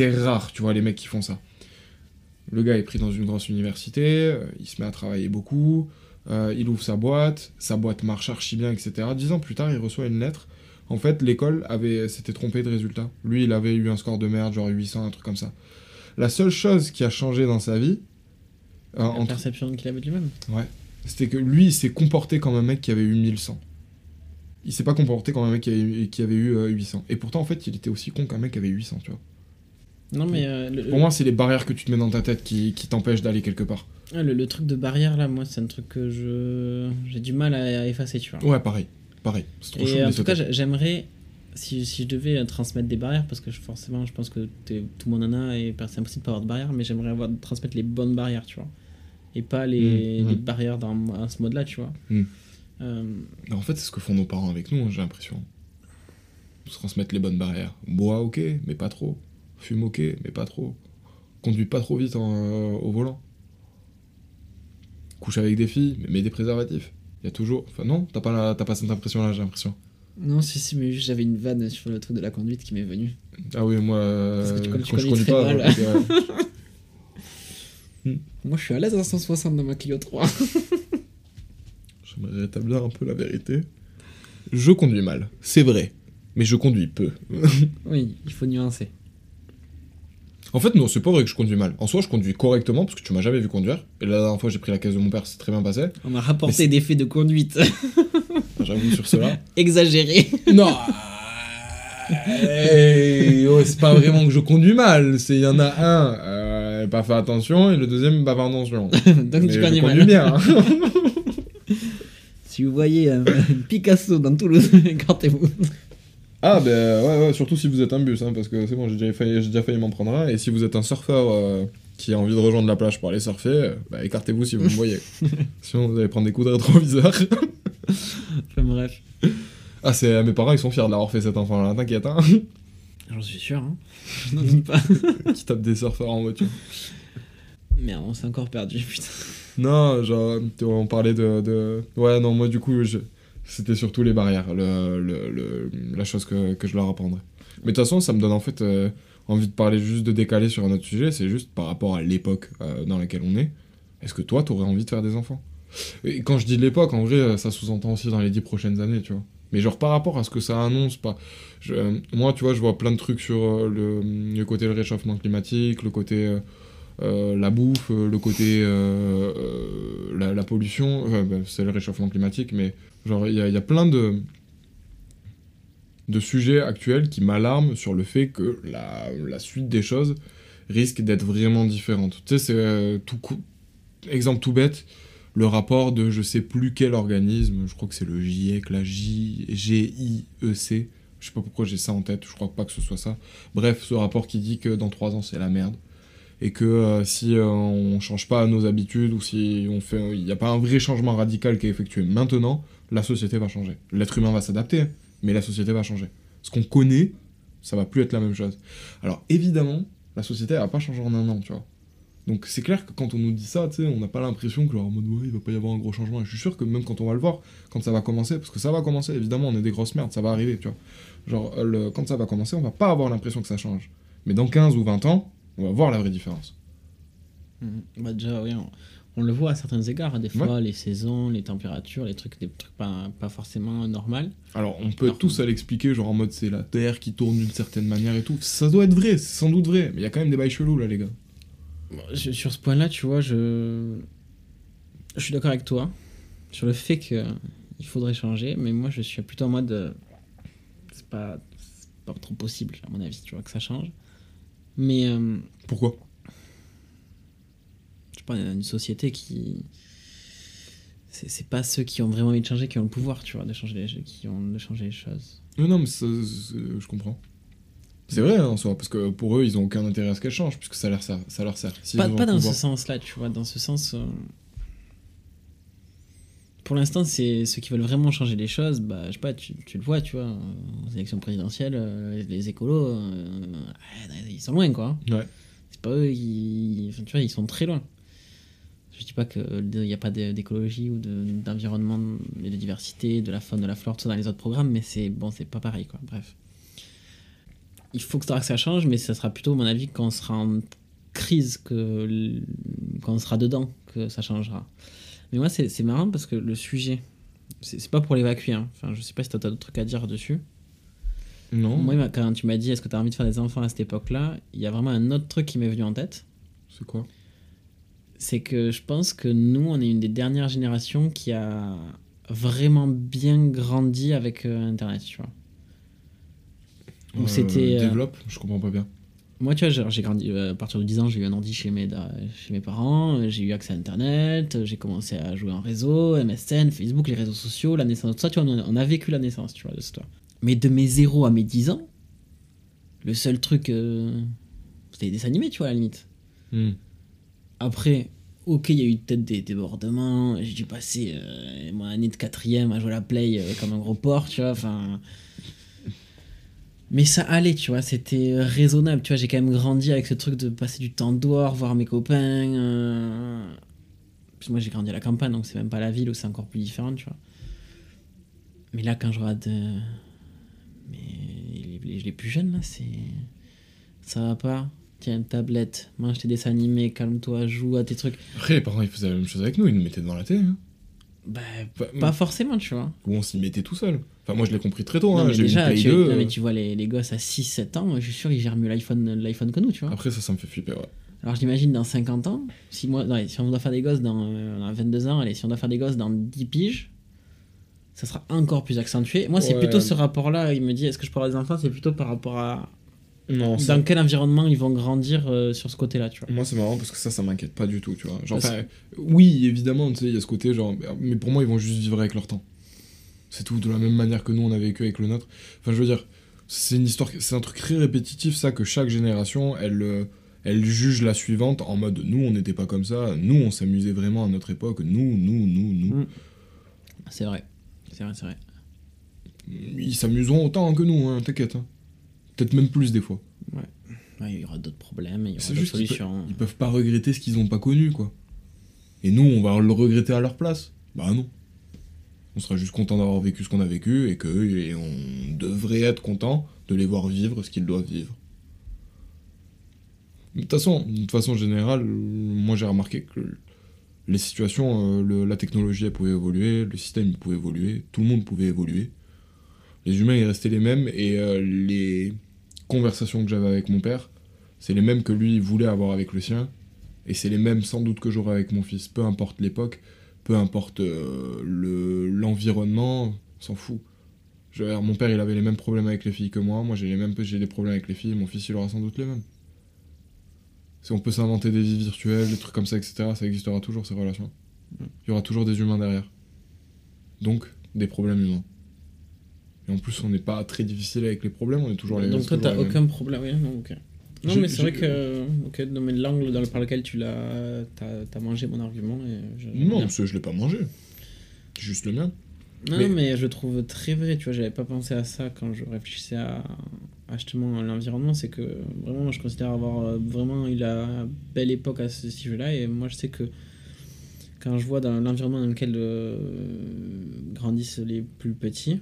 C'est rare, tu vois, les mecs qui font ça. Le gars est pris dans une grosse université, euh, il se met à travailler beaucoup, euh, il ouvre sa boîte, sa boîte marche archi bien, etc. Dix ans plus tard, il reçoit une lettre. En fait, l'école avait s'était trompée de résultat. Lui, il avait eu un score de merde, genre 800, un truc comme ça. La seule chose qui a changé dans sa vie, euh, La entre- perception qu'il avait de lui-même. Ouais. C'était que lui, il s'est comporté comme un mec qui avait eu 1100. Il s'est pas comporté comme un mec qui avait, eu- qui avait eu euh, 800. Et pourtant, en fait, il était aussi con qu'un mec qui avait 800, tu vois. Non, mais euh, le, Pour moi, c'est les barrières que tu te mets dans ta tête qui, qui t'empêchent d'aller quelque part. ah, le, le truc de barrière, là, moi, c'est un truc que je j'ai du mal à, à effacer, tu vois. Ouais, pareil. Pareil. C'est trop Et de en tout cas, sauter. j'aimerais, si, si je devais euh, transmettre des barrières, parce que je- forcément, je pense que tout le monde en a et c'est impossible de pas avoir de barrières, mais j'aimerais avoir, transmettre les bonnes barrières, tu vois. Et pas les, Mm, les mm. barrières dans, à ce mode-là, tu vois. Mm. Euh, Mais En fait, c'est ce que font nos parents avec nous, hein, j'ai l'impression. Se transmettre les bonnes barrières. Bois, ok, mais pas trop. Fume, ok, mais pas trop. Conduis pas trop vite en, euh, au volant. Couche avec des filles, mais mets des préservatifs. Il y a toujours. Enfin, non, t'as pas, la- pas cette impression-là, j'ai l'impression. Non, si, si, mais j'avais une vanne sur le truc de la conduite qui m'est venue. Ah oui, moi. Parce que tu euh, tu quand je conduis pas. mal. euh, euh, Moi, je suis à l'aise à 160 dans ma Clio 3. J'aimerais rétablir un peu la vérité. Je conduis mal, c'est vrai. Mais je conduis peu. oui, il faut nuancer. En fait, non, c'est pas vrai que je conduis mal. En soi, je conduis correctement parce que tu m'as jamais vu conduire. Et la dernière fois, j'ai pris la caisse de mon père, c'est très bien passé. On m'a rapporté des faits de conduite J'avoue sur cela. exagérés. non Hey, ouais, C'est pas vraiment que je conduis mal. Il y en a un, euh, pas fait attention, et le deuxième, pas fait attention. Donc Mais tu je conduis conduis mal. bien. hein. Si vous voyez un Picasso dans Toulouse, écartez-vous. Ah ben ouais, ouais, surtout si vous êtes un bus, hein, parce que c'est bon, j'ai déjà failli, j'ai déjà failli m'en prendre un. Et si vous êtes un surfeur euh, qui a envie de rejoindre la plage pour aller surfer, euh, bah, écartez-vous si vous me voyez. Sinon vous allez prendre des coups de rétroviseur. Enfin, bref. ah c'est mes parents ils sont fiers d'avoir fait cet enfant là, t'inquiète hein. J'en suis sûr, hein. Je n'en doute pas. qui tape des surfeurs en voiture. Merde, on s'est encore perdu, putain. Non, genre tu on parlait de, de... Ouais non moi du coup je... c'était surtout les barrières, le, le, la chose que, que je leur apprendrais. Mais de toute façon ça me donne en fait euh, envie de parler juste de décaler sur un autre sujet, c'est juste par rapport à l'époque euh, dans laquelle on est. Est-ce que toi t'aurais envie de faire des enfants? Et quand je dis l'époque, en vrai ça sous-entend aussi dans les dix prochaines années, tu vois. Mais genre par rapport à ce que ça annonce, pas. euh, moi, tu vois, je vois plein de trucs sur le côté le réchauffement climatique, le côté euh, la bouffe, euh, le côté euh, la, pollution. Bah, c'est le réchauffement climatique, mais genre il y, a- plein de de sujets actuels qui m'alarment sur le fait que la, la suite des choses risque d'être vraiment différente. Tu sais, c'est exemple tout bête, le rapport de je sais plus quel organisme, je crois que c'est le GIEC, la J, G-I-E-C, je sais pas pourquoi j'ai ça en tête, je crois pas que ce soit ça. Bref, ce rapport qui dit que dans trois ans c'est la merde, et que euh, si euh, on change pas nos habitudes ou si on fait, il n'y a pas un vrai changement radical qui est effectué maintenant, la société va changer. L'être humain va s'adapter, mais la société va changer. Ce qu'on connaît, ça va plus être la même chose. Alors évidemment, la société elle va pas changer en un an, tu vois. Donc c'est clair que quand on nous dit ça, tu sais, on n'a pas l'impression que genre, en mode ouais, il va pas y avoir un gros changement. Et je suis sûr que même quand on va le voir, quand ça va commencer, parce que ça va commencer, évidemment, on est des grosses merdes, ça va arriver, tu vois. Genre, quand ça va commencer, on va pas avoir l'impression que ça change. Mais dans 15 ou 20 ans, on va voir la vraie différence. Mhm. Bah déjà, oui, on, on le voit à certains égards. hein, Des fois, les saisons, les températures, les trucs, des trucs pas, pas forcément normaux. Alors, on peut tous à l'expliquer, genre en mode c'est la Terre qui tourne d'une certaine manière et tout. Ça doit être vrai, c'est sans doute vrai, mais il y a quand même des bails chelous là, les gars. Bon, je- sur ce point-là, tu vois, je, je suis d'accord avec toi sur le fait que il faudrait changer, mais moi, je suis plutôt en mode, euh, c'est pas, c'est pas trop possible, à mon avis, tu vois, que ça change. Mais euh, Pourquoi? je sais pas, une société qui, c'est c'est pas ceux qui ont vraiment envie de changer qui ont le pouvoir, tu vois, de changer les, qui ont de changer les choses. Non, non, mais ça, c'est- je comprends. C'est vrai, hein, en soi, parce que pour eux, ils ont aucun intérêt à ce qu'elle change, puisque ça leur sert. Ça leur sert. S'ils Pas, ont pas le dans pouvoir- ce sens-là, tu vois, dans ce sens. euh, Pour l'instant, c'est ceux qui veulent vraiment changer les choses, bah, je sais pas, tu, tu le vois, tu vois, euh, aux élections présidentielles, euh, les écolos, euh, ouais, ils sont loin, quoi. Ouais. C'est pas eux, ils, tu vois, ils sont très loin. Je dis pas qu'il n'y a pas d'é- d'écologie ou de- d'environnement et de diversité, de la faune, de la flore, tout ça dans les autres programmes, mais c'est bon, c'est pas pareil, quoi. Bref. Il faut que ça, change, mais ça sera plutôt, à mon avis, quand on sera en crise, que quand on sera dedans, que ça changera. Mais moi, c'est marrant parce que le sujet, c'est pas pour l'évacuer. Hein. Enfin, je sais pas si t'as d'autres trucs à dire dessus. Non. Moi, quand tu m'as dit est-ce que t'as envie de faire des enfants à cette époque-là, il y a vraiment un autre truc qui m'est venu en tête. C'est quoi? C'est que je pense que nous, on est une des dernières générations qui a vraiment bien grandi avec euh, Internet, tu vois. Où Euh, c'était. euh, Développe, je comprends pas bien. Moi, tu vois, j'ai grandi euh, à partir de 10 ans, j'ai eu un ordi chez mes, da- chez mes parents, euh, j'ai eu accès à Internet, euh, j'ai commencé à jouer en réseau, MSN, Facebook, les réseaux sociaux, la naissance, tout ça, tu vois, on a, vécu la naissance, tu vois, de toi. Mais de mes 0 à mes 10 ans, le seul truc, euh, c'était les dessins animés, tu vois, à la limite. Hmm. Après, ok, il y a eu peut-être des débordements, j'ai dû passer euh, mon année de quatrième à jouer à la play euh, comme un gros porc, tu vois, enfin... Mais ça allait, tu vois, c'était raisonnable, tu vois, j'ai quand même grandi avec ce truc de passer du temps dehors, voir mes copains... euh, moi j'ai grandi à la campagne, donc c'est même pas la ville où c'est encore plus différent, tu vois. Mais là, quand je regarde... euh, Mais les- les plus jeunes, là, c'est... Ça va pas Tiens, une tablette, mange tes dessins animés, calme-toi, joue à tes trucs. Après, les parents, ils faisaient la même chose avec nous, ils nous mettaient devant la télé. Hein. Bah, Enfin, pas forcément, tu vois. Ou on s'y mettait tout seul. Enfin, moi, je l'ai compris très tôt. non, hein. mais J'ai eu une déjà, Play tu, 2. non, mais euh, tu vois les, les gosses à 6-7 ans, je suis sûr ils gèrent mieux l'iPhone l'iPhone que nous, tu vois. Après, ça, ça me fait flipper, ouais. Alors j'imagine dans 50 ans, si, moi, non, si on doit faire des gosses dans euh, on a 22 ans, allez, si on doit faire des gosses dans 10 piges, ça sera encore plus accentué. Moi, c'est Ouais. plutôt ce rapport-là, il me dit, est-ce que je peux avoir des enfants C'est plutôt par rapport à Non, dans quel environnement ils vont grandir euh, sur ce côté-là, tu vois? Moi, c'est marrant parce que ça, ça m'inquiète pas du tout, tu vois. Genre, Parce- enfin, oui, évidemment, tu sais, il y a ce côté, genre, mais pour moi, ils vont juste vivre avec leur temps. C'est tout, de la même manière que nous, on a vécu avec le nôtre. Enfin, je veux dire, c'est une histoire, c'est un truc très répétitif, ça, que chaque génération, elle, euh, elle juge la suivante en mode, nous, on n'était pas comme ça, nous, on s'amusait vraiment à notre époque, nous, nous, nous, nous. Mm. C'est vrai, c'est vrai, c'est vrai. Ils s'amuseront autant que nous, hein, t'inquiète. hein. Peut-être même plus des fois. Ouais, il y aura d'autres problèmes, il y aura d'autres solutions. ils peuvent pas regretter ce qu'ils ont pas connu, quoi. Et nous, on va le regretter à leur place. Bah non. On sera juste content d'avoir vécu ce qu'on a vécu et que et on devrait être content de les voir vivre ce qu'ils doivent vivre. De toute façon, de façon générale, moi j'ai remarqué que les situations, euh, le- la technologie elle pouvait évoluer, le système il pouvait évoluer, tout le monde pouvait évoluer. Les humains ils restaient les mêmes et euh, les conversations que j'avais avec mon père, c'est les mêmes que lui voulait avoir avec le sien et c'est les mêmes sans doute que j'aurai avec mon fils. Peu importe l'époque, peu importe euh, le l'environnement, on s'en fout. Je mon père il avait les mêmes problèmes avec les filles que moi, moi j'ai les mêmes j'ai des problèmes avec les filles, mon fils il aura sans doute les mêmes. Si on peut s'inventer des vies virtuelles, des trucs comme ça, etc., ça existera toujours ces relations. Il y aura toujours des humains derrière. Donc, des problèmes humains. Et en plus, on n'est pas très difficile avec les problèmes, on est toujours les Donc toi, t'as aucun problème, oui, non, mais c'est vrai que. Ok, non, mais l'angle dans le- par lequel tu l'as. T'as as mangé mon argument. Et je- j'aime Non, bien. parce que je l'ai pas mangé. C'est juste le mien. Non, Mais- mais... je trouve très vrai, tu vois, j'avais pas pensé à ça quand je réfléchissais à, à justement l'environnement, c'est que vraiment, je considère avoir euh, vraiment eu la belle époque à ce sujet-là, et moi je sais que quand je vois dans l'environnement dans lequel euh, grandissent les plus petits,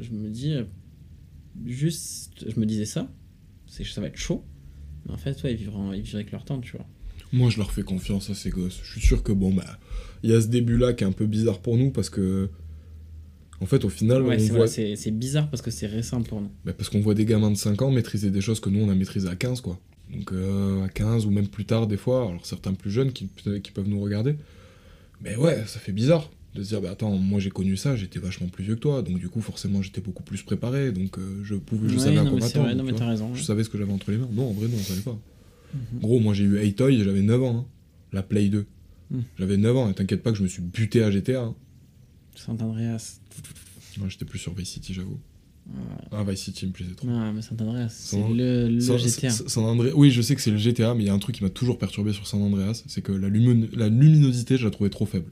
je me dis, euh, juste, je me disais ça, c'est ça va être chaud, mais en fait, ouais, ils vivront, ils vivraient avec leur temps, tu vois. Moi, je leur fais confiance à ces gosses. Je suis sûr que, bon, bah, il y a ce début-là qui est un peu bizarre pour nous parce que. En fait, au final, Ouais, on c'est voit. bizarre parce que c'est récent pour nous. Bah, parce qu'on voit des gamins de 5 ans maîtriser des choses que nous, on a maîtrisées à 15, quoi. Donc, euh, à 15 ou même plus tard, des fois, alors certains plus jeunes qui, qui peuvent nous regarder. Mais ouais, ça fait bizarre de se dire, bah attends, moi j'ai connu ça, j'étais vachement plus vieux que toi, donc du coup, forcément, j'étais beaucoup plus préparé, donc euh, je pouvais, je Ouais, savais à quoi m'attendre. non, mais tu t'as vois. raison, Je ouais. savais ce que j'avais entre les mains. Non, en vrai, non, on savait pas. Mhm. Gros, moi j'ai eu Atoy, j'avais 9 ans, hein. la Play 2. Mhm. J'avais 9 ans, et t'inquiète pas que je me suis buté à GTA. hein. Saint Andreas. Ouais, j'étais plus sur Vice City, j'avoue. Ah, Vice City me plaisait trop. Non, mais Saint Andreas, c'est San- le, le San- GTA. San- San André- Oui, je sais que c'est le GTA, mais il y a un truc qui m'a toujours perturbé sur San Andreas, c'est que la luminosité, je la trouvais trop faible.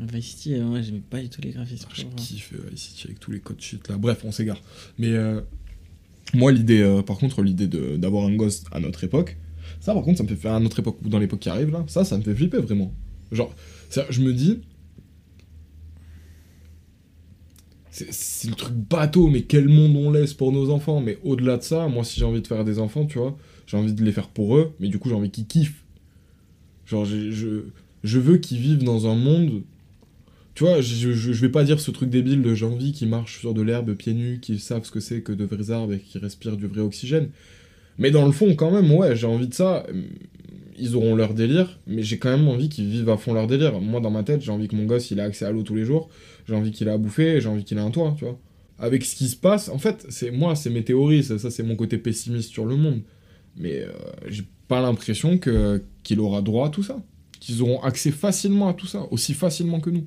Vice City, euh, ouais, j'aimais pas du tout les graphismes. Ah, je kiffe Vice City avec tous les codes shit là. Bref, on s'égare. Mais euh, moi, l'idée, euh, par contre, l'idée d'avoir un gosse à notre époque, ça, par contre, ça me fait faire à notre époque ou dans l'époque qui arrive là, ça, ça me fait flipper vraiment. Genre, je me dis. C'est le truc bateau, mais quel monde on laisse pour nos enfants? Mais au-delà de ça, moi, si j'ai envie de faire des enfants, tu vois, j'ai envie de les faire pour eux, mais du coup, j'ai envie qu'ils kiffent. Genre, je, je veux qu'ils vivent dans un monde. Tu vois, je, je, vais pas dire ce truc débile de j'ai envie qu'ils marchent sur de l'herbe pieds nus, qu'ils savent ce que c'est que de vrais arbres et qu'ils respirent du vrai oxygène. Mais dans le fond, quand même, ouais, j'ai envie de ça. Ils auront leur délire, mais j'ai quand même envie qu'ils vivent à fond leur délire. Moi, dans ma tête, j'ai envie que mon gosse, il ait accès à l'eau tous les jours, j'ai envie qu'il ait à bouffer, j'ai envie qu'il ait un toit, tu vois. Avec ce qui se passe, en fait, c'est moi, c'est mes théories, ça, ça, c'est mon côté pessimiste sur le monde. Mais euh, j'ai pas l'impression que qu'il aura droit à tout ça. Qu'ils auront accès facilement à tout ça, aussi facilement que nous.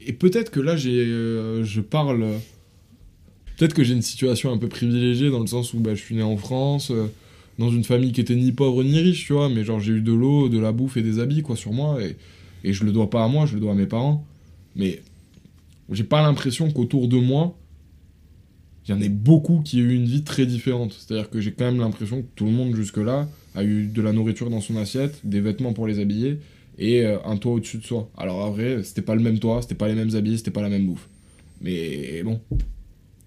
Et peut-être que là, j'ai, euh, je parle. Peut-être que j'ai une situation un peu privilégiée dans le sens où bah, je suis né en France, euh, dans une famille qui était ni pauvre ni riche, tu vois, mais genre j'ai eu de l'eau, de la bouffe et des habits, quoi, sur moi, et, et je le dois pas à moi, je le dois à mes parents. Mais j'ai pas l'impression qu'autour de moi, il y en ait beaucoup qui aient eu une vie très différente. C'est-à-dire que j'ai quand même l'impression que tout le monde jusque-là a eu de la nourriture dans son assiette, des vêtements pour les habiller, et euh, un toit au-dessus de soi. Alors en vrai, c'était pas le même toit, c'était pas les mêmes habits, c'était pas la même bouffe. Mais bon,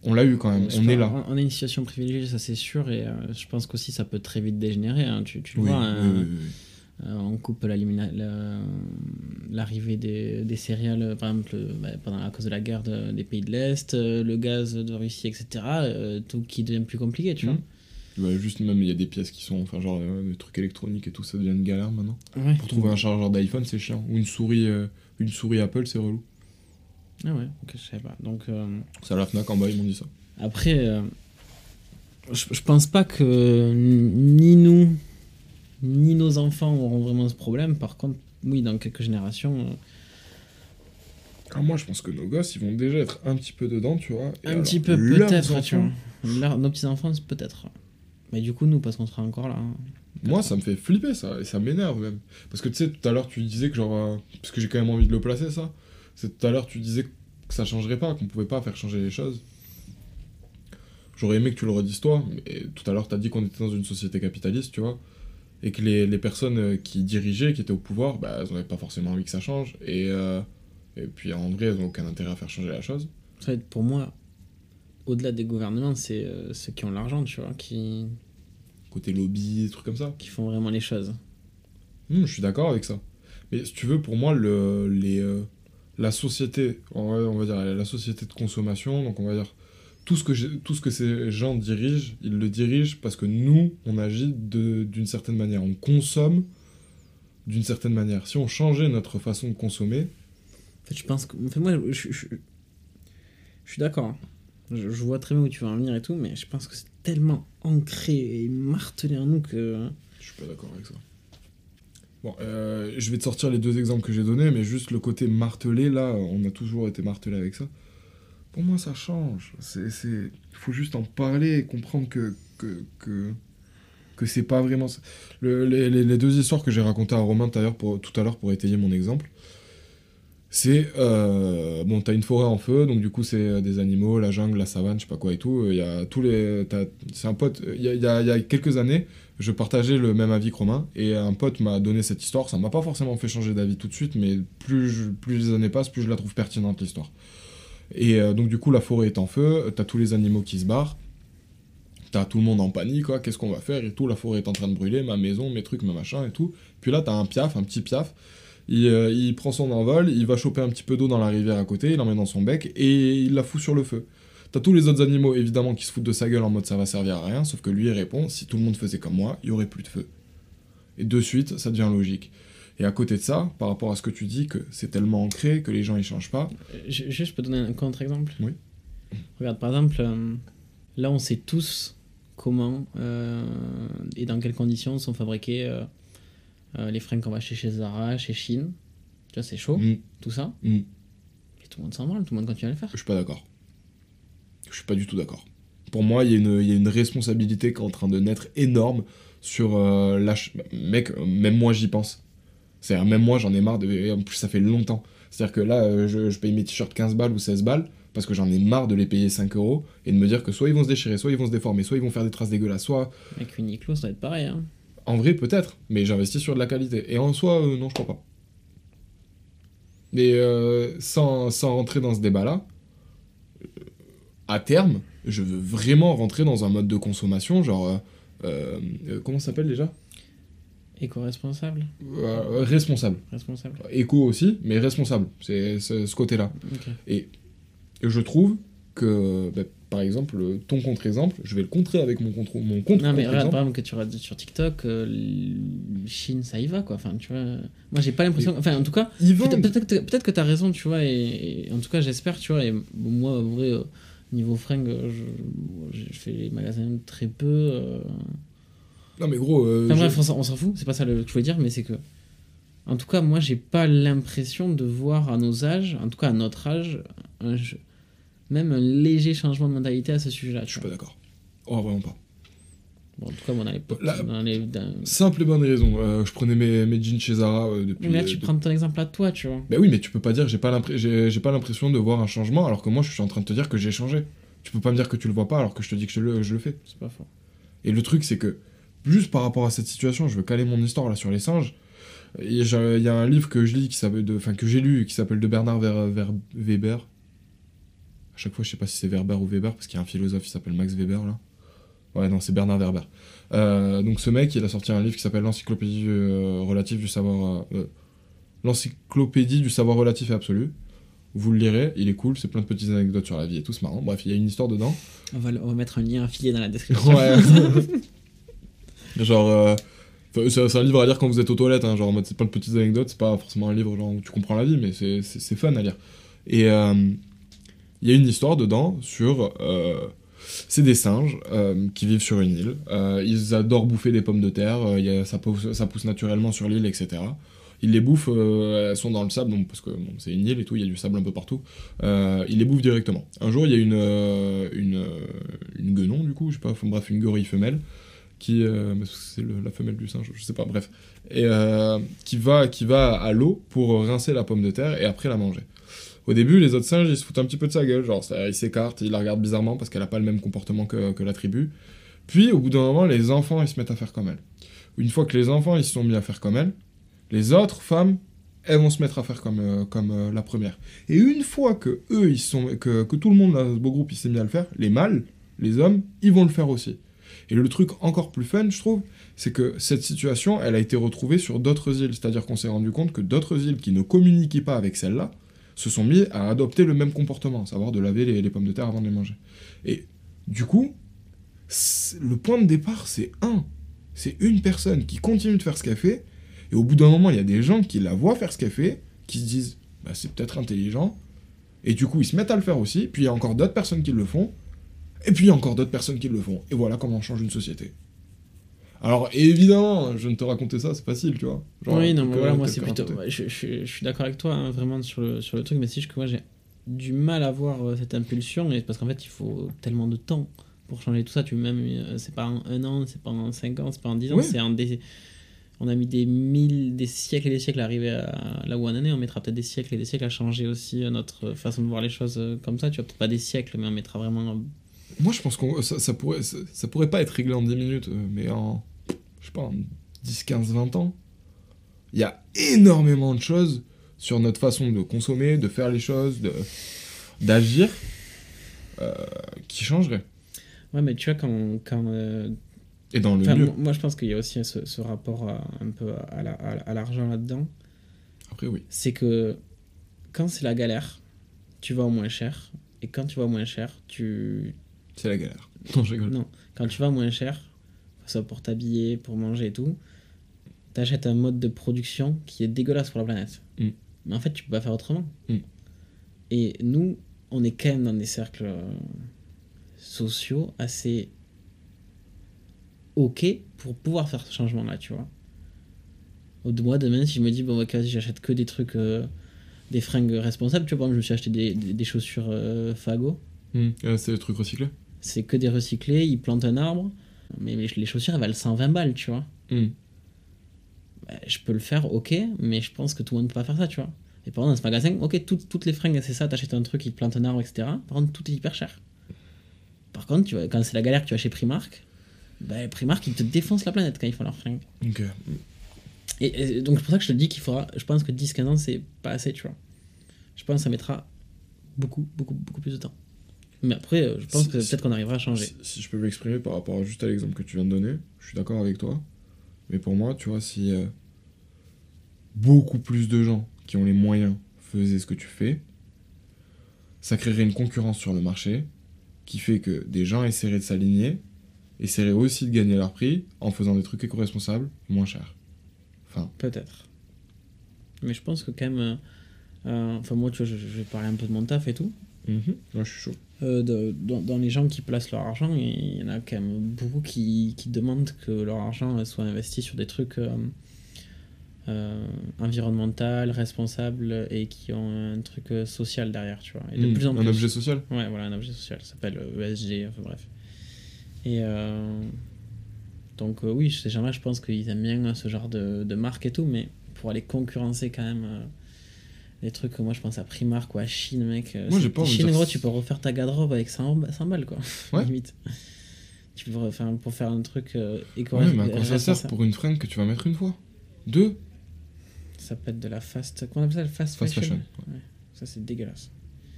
on l'a eu quand même, on est là. On a une situation privilégiée, ça c'est sûr, et euh, je pense qu'aussi ça peut très vite dégénérer. hein. Tu, tu le Oui, vois, oui, hein, oui, euh, on coupe la- l'arrivée des, des céréales, par exemple, bah, pendant, à cause de la guerre de- des pays de l'Est, le gaz de Russie, etc. euh, tout qui devient plus compliqué, tu vois. Ouais, juste même, il y a des pièces qui sont, enfin genre euh, des trucs électroniques et tout, ça devient une galère maintenant. Ouais. Pour trouver un chargeur d'iPhone, c'est chiant. Ou une souris, euh, une souris Apple, c'est relou. Ah ouais, ok, je savais pas. Donc, euh, C'est à la Fnac en bas, ils m'ont dit ça. Après, euh, je, je pense pas que ni nous, ni nos enfants auront vraiment ce problème. Par contre, oui, dans quelques générations, euh, Ah, moi, je pense que nos gosses, ils vont déjà être un petit peu dedans, tu vois. Un alors, petit peu peut-être, tu vois. Leur- nos petits-enfants, peut-être. Mais du coup, nous, parce qu'on sera encore là. hein. Moi, ça me fait flipper, ça, et ça m'énerve même. Parce que tu sais, tout à l'heure, tu disais que genre. euh, parce que j'ai quand même envie de le placer, ça. C'est tout à l'heure, tu disais que ça changerait pas, qu'on pouvait pas faire changer les choses. J'aurais aimé que tu le redises toi, mais tout à l'heure, t'as dit qu'on était dans une société capitaliste, tu vois. Et que les, les personnes euh, qui dirigeaient, qui étaient au pouvoir, bah, elles n'avaient pas forcément envie que ça change. Et, euh, et puis en vrai, elles n'ont aucun intérêt à faire changer la chose. En fait, pour moi, au-delà des gouvernements, c'est euh, ceux qui ont l'argent, tu vois, qui, Côté lobby, des trucs comme ça. qui font vraiment les choses. Hmm, je suis d'accord avec ça. Mais si tu veux, pour moi, le, les, euh, la société, on va, on va dire la société de consommation, donc on va dire tout ce que, tout ce que ces gens dirigent, ils le dirigent parce que nous, on agit de- d'une certaine manière. On consomme d'une certaine manière. Si on changeait notre façon de consommer, En fait, je pense que. en fait, moi, je, je- je- je suis d'accord. Je, vois très bien où tu veux en venir et tout, mais je pense que c'est tellement ancré et martelé en nous que. je suis pas d'accord avec ça. Bon, euh, je vais te sortir les deux exemples que j'ai donnés, mais juste le côté martelé, là, on a toujours été martelé avec ça. Pour moi, ça change. C'est... faut juste en parler et comprendre que, que, que... que c'est pas vraiment les, deux histoires que j'ai racontées à Romain tout à l'heure pour étayer mon exemple, c'est euh, bon, t'as une forêt en feu, donc du coup c'est euh, des animaux, la jungle, la savane, je sais pas quoi et tout. Il y a tous les, c'est un pote. Il y y y a quelques années, je partageais le même avis que Romain et un pote m'a donné cette histoire. Ça m'a pas forcément fait changer d'avis tout de suite, mais plus plus les années passent, plus je la trouve pertinente l'histoire. Et euh, donc du coup la forêt est en feu, t'as tous les animaux qui se barrent. T'as tout le monde en panique, quoi, qu'est-ce qu'on va faire et tout, la forêt est en train de brûler, ma maison, mes trucs, mes machins et tout. Puis là, t'as un piaf, un petit piaf, il, euh, il prend son envol, il va choper un petit peu d'eau dans la rivière à côté, il l'emmène dans son bec et il la fout sur le feu. T'as tous les autres animaux, évidemment, qui se foutent de sa gueule en mode ça va servir à rien, sauf que lui, il répond, si tout le monde faisait comme moi, il y aurait plus de feu. Et de suite, ça devient logique. Et à côté de ça, par rapport à ce que tu dis, que c'est tellement ancré, que les gens ils changent pas, Je, juste, je peux donner un contre-exemple Oui. Regarde, par exemple, euh, là, on sait tous comment euh, et dans quelles conditions sont fabriqués euh, les fringues qu'on va acheter chez Zara, chez Chine. Tu vois, c'est chaud, Mm. tout ça. Mm. Et tout le monde s'en branle, tout le monde continue à le faire. Je suis pas d'accord. Je suis pas du tout d'accord. Pour moi, il y, a une- il y a une responsabilité qui est en train de naître énorme sur euh, l'ach... Mec, même moi j'y pense. C'est-à-dire, même moi j'en ai marre, de... en plus ça fait longtemps. C'est-à-dire que là, euh, je, je paye mes t-shirts 15 balles ou 16 balles parce que j'en ai marre de les payer 5 euros et de me dire que soit ils vont se déchirer, soit ils vont se déformer, soit ils vont faire des traces dégueulasses, soit. Avec Uniqlo, ça va être pareil. Hein. En vrai, peut-être, mais j'investis sur de la qualité. Et en soi, euh, non, je crois pas. Mais euh, sans, sans rentrer dans ce débat-là, euh, à terme, je veux vraiment rentrer dans un mode de consommation, genre. euh, comment ça s'appelle déjà? Éco-responsable Responsable. Responsable. Éco aussi, mais responsable. C'est ce côté-là. Et je trouve que, bah, par exemple, ton contre-exemple, je vais le contrer avec mon contre mon contre Non, mais regarde, par exemple, que tu regardes sur TikTok, euh, Chine, ça y va, quoi. Enfin, tu vois. Moi, j'ai pas l'impression. Enfin, en tout cas, peut-être vendent. peut-être que t'as raison, tu vois. Et, et en tout cas, j'espère, tu vois. Et moi, en vrai, euh, niveau fringues, euh, je, je fais les magasins très peu. euh. Non, mais gros. euh, Enfin, bref, on s'en on s'en fout. C'est pas ça le- que je voulais dire, mais c'est que. En tout cas, moi, j'ai pas l'impression de voir à nos âges, en tout cas à notre âge, un jeu- même un léger changement de mentalité à ce sujet-là. Je suis pas d'accord. Oh, vraiment pas. Bon, en tout cas, dans les, Là- dans les- dans- Simple et bonne raison. Euh, je prenais mes, mes jeans chez Zara euh, depuis. Mais là, euh, tu de- prends ton exemple à toi, tu vois. Bah oui, mais tu peux pas dire j'ai pas l'impression de voir un changement alors que moi je suis en train de te dire que j'ai changé. Tu peux pas me dire que tu le vois pas alors que je te dis que je le, je le fais. C'est pas faux. Et le truc c'est que juste par rapport à cette situation, je veux caler mon histoire là sur les singes. Il y a un livre que je lis qui de, que j'ai lu qui s'appelle de Bernard Ver- Ver- Weber. À chaque fois, je sais pas si c'est Weber ou Weber parce qu'il y a un philosophe qui s'appelle Max Weber là. Ouais, non, c'est Bernard Werber. Euh, donc ce mec, il a sorti un livre qui s'appelle l'encyclopédie euh, relative du savoir. euh, l'encyclopédie du savoir relatif et absolu. Vous le lirez, il est cool, c'est plein de petites anecdotes sur la vie et tout, c'est marrant. Bref, il y a une histoire dedans. On va, le- on va mettre un lien affilié dans la description. Ouais. genre, euh, c'est un livre à lire quand vous êtes aux toilettes, hein, genre en mode c'est plein de petites anecdotes, c'est pas forcément un livre genre où tu comprends la vie, mais c'est- fun à lire. Et euh, il y a une histoire dedans sur. euh, c'est des singes euh, qui vivent sur une île. Euh, ils adorent bouffer des pommes de terre. ça, pousse, naturellement sur l'île, etc. Ils les bouffent, euh, elles sont dans le sable, donc, parce que c'est une île et tout, il y a du sable un peu partout. Ils les bouffent directement. Un jour, il y a une, une, une guenon, du coup, je sais pas, enfin, bref, une gorille femelle, qui. c'est la femelle du singe, je sais pas, bref. Et qui, va, qui va à l'eau pour rincer la pomme de terre et après la manger. Au début, les autres singes, ils se foutent un petit peu de sa gueule, genre, ils s'écartent, ils la regardent bizarrement parce qu'elle a pas le même comportement que, que la tribu. Puis, au bout d'un moment, les enfants, ils se mettent à faire comme elle. Une fois que les enfants, ils se sont mis à faire comme elle, les autres femmes, elles vont se mettre à faire comme, euh, comme euh, la première. Et une fois que eux, ils sont, que, que tout le monde dans ce beau groupe, il s'est mis à le faire, les mâles, les hommes, ils vont le faire aussi. Et le truc encore plus fun, je trouve, c'est que cette situation, elle a été retrouvée sur d'autres îles. C'est-à-dire qu'on s'est rendu compte que d'autres îles qui ne communiquaient pas avec celle-là se sont mis à adopter le même comportement, savoir de laver les, pommes de terre avant de les manger. Et du coup, le point de départ, c'est un. C'est une personne qui continue de faire ce qu'elle fait, et au bout d'un moment, il y a des gens qui la voient faire ce qu'elle fait, qui se disent, bah, c'est peut-être intelligent, et du coup, ils se mettent à le faire aussi, puis il y a encore d'autres personnes qui le font, et puis il y a encore d'autres personnes qui le font. Et voilà comment on change une société. Alors, évidemment, je ne te raconter ça, c'est facile, tu vois. Genre, oui, non, mais voilà, moi c'est plutôt. ouais, je, je- je suis d'accord avec toi, hein, vraiment, sur le, sur le truc, mais c'est juste que moi j'ai du mal à voir euh, cette impulsion, parce qu'en fait, il faut tellement de temps pour changer tout ça. Tu même, euh, c'est pas en un an, c'est pas en cinq ans, c'est pas en dix ans, c'est en des. On a mis des mille, des siècles et des siècles à arriver à là où on en est. On mettra peut-être des siècles et des siècles à changer aussi euh, notre façon de voir les choses euh, comme ça. Tu vois, peut-être pas des siècles, mais on mettra vraiment. Moi, je pense que ça, ça pourrait, ça, ça pourrait pas être réglé en 10 minutes, mais en, je sais pas, en 10, 15, 20 ans. Il y a énormément de choses sur notre façon de consommer, de faire les choses, de, d'agir, euh, qui changeraient. Ouais, mais tu vois, quand. quand euh, Et dans le mieux. moi, je pense qu'il y a aussi ce, ce rapport à- un peu à, la- à, l'argent là-dedans. Après, oui. c'est que quand c'est la galère, tu vas au moins cher. Et quand tu vas au moins cher, tu. C'est la galère. Non, je rigole. Non, quand tu vas au moins cher, soit pour t'habiller, pour manger et tout, t'achètes un mode de production qui est dégueulasse pour la planète. Mm. Mais en fait, tu peux pas faire autrement. Mm. Et nous, on est quand même dans des cercles euh, sociaux assez ok pour pouvoir faire ce changement-là, tu vois. Moi, demain, si je me dis, bon, ok, vas-y, j'achète que des trucs, euh, des fringues responsables, tu vois, par exemple, je me suis acheté des, des, des chaussures euh, Fago, Hmm. Euh, c'est le truc recyclé c'est que des recyclés, ils plantent un arbre, mais les, les chaussures, elles valent 120 balles, tu vois. Hmm. Bah, je peux le faire, ok, mais je pense que tout le monde peut pas faire ça, tu vois. Et par exemple, dans ce magasin, ok, tout- toutes les fringues, c'est ça, t'achètes un truc, ils te plantent un arbre, etc. Par contre, tout est hyper cher. Par contre, tu vois, quand c'est la galère que tu vas chez Primark, bah, Primark, ils te défoncent la planète quand ils font leurs fringues. Ok. Et, et donc, c'est pour ça que je te dis qu'il faudra. Je pense que 10-15 ans, c'est pas assez, tu vois. Je pense que ça mettra beaucoup, beaucoup, beaucoup plus de temps. Mais après, euh, je pense Si- que si- peut-être qu'on arrivera à changer. Si, si je peux m'exprimer par rapport juste à l'exemple que tu viens de donner, je suis d'accord avec toi. Mais pour moi, tu vois, si euh, beaucoup plus de gens qui ont les moyens faisaient ce que tu fais, ça créerait une concurrence sur le marché qui fait que des gens essaieraient de s'aligner, essaieraient aussi de gagner leur prix en faisant des trucs éco-responsables moins chers. Enfin, Peut-être. Mais je pense que quand même. euh, Enfin, moi, tu vois, je, je vais parler un peu de mon taf et tout. moi je suis chaud. Euh, de- dans, dans les gens qui placent leur argent, il y en a quand même beaucoup qui, qui demandent que leur argent soit investi sur des trucs euh, euh, environnementaux, responsables et qui ont un truc social derrière, tu vois. Et de Hmm, plus en un plus. objet social Ouais, voilà, un objet social. Ça s'appelle ESG, enfin bref. Et donc, euh, oui, ces gens-là, je pense qu'ils aiment bien euh, ce genre de, de marque et tout, mais pour aller concurrencer quand même. Les trucs moi je pense à Primark ou à Chine, mec. euh, Moi, j'ai pas envie de Chine, gros, tu peux refaire ta garde-robe avec 100, ba- 100 balles, quoi. Ouais. Limite. Tu peux refaire, pour faire un truc euh, éco Ouais, mais à quoi ça sert pour une fringue que tu vas mettre une fois Deux Ça peut être de la fast. Comment on appelle ça le fast, Fast fashion, fashion, Ouais. Ça, c'est dégueulasse.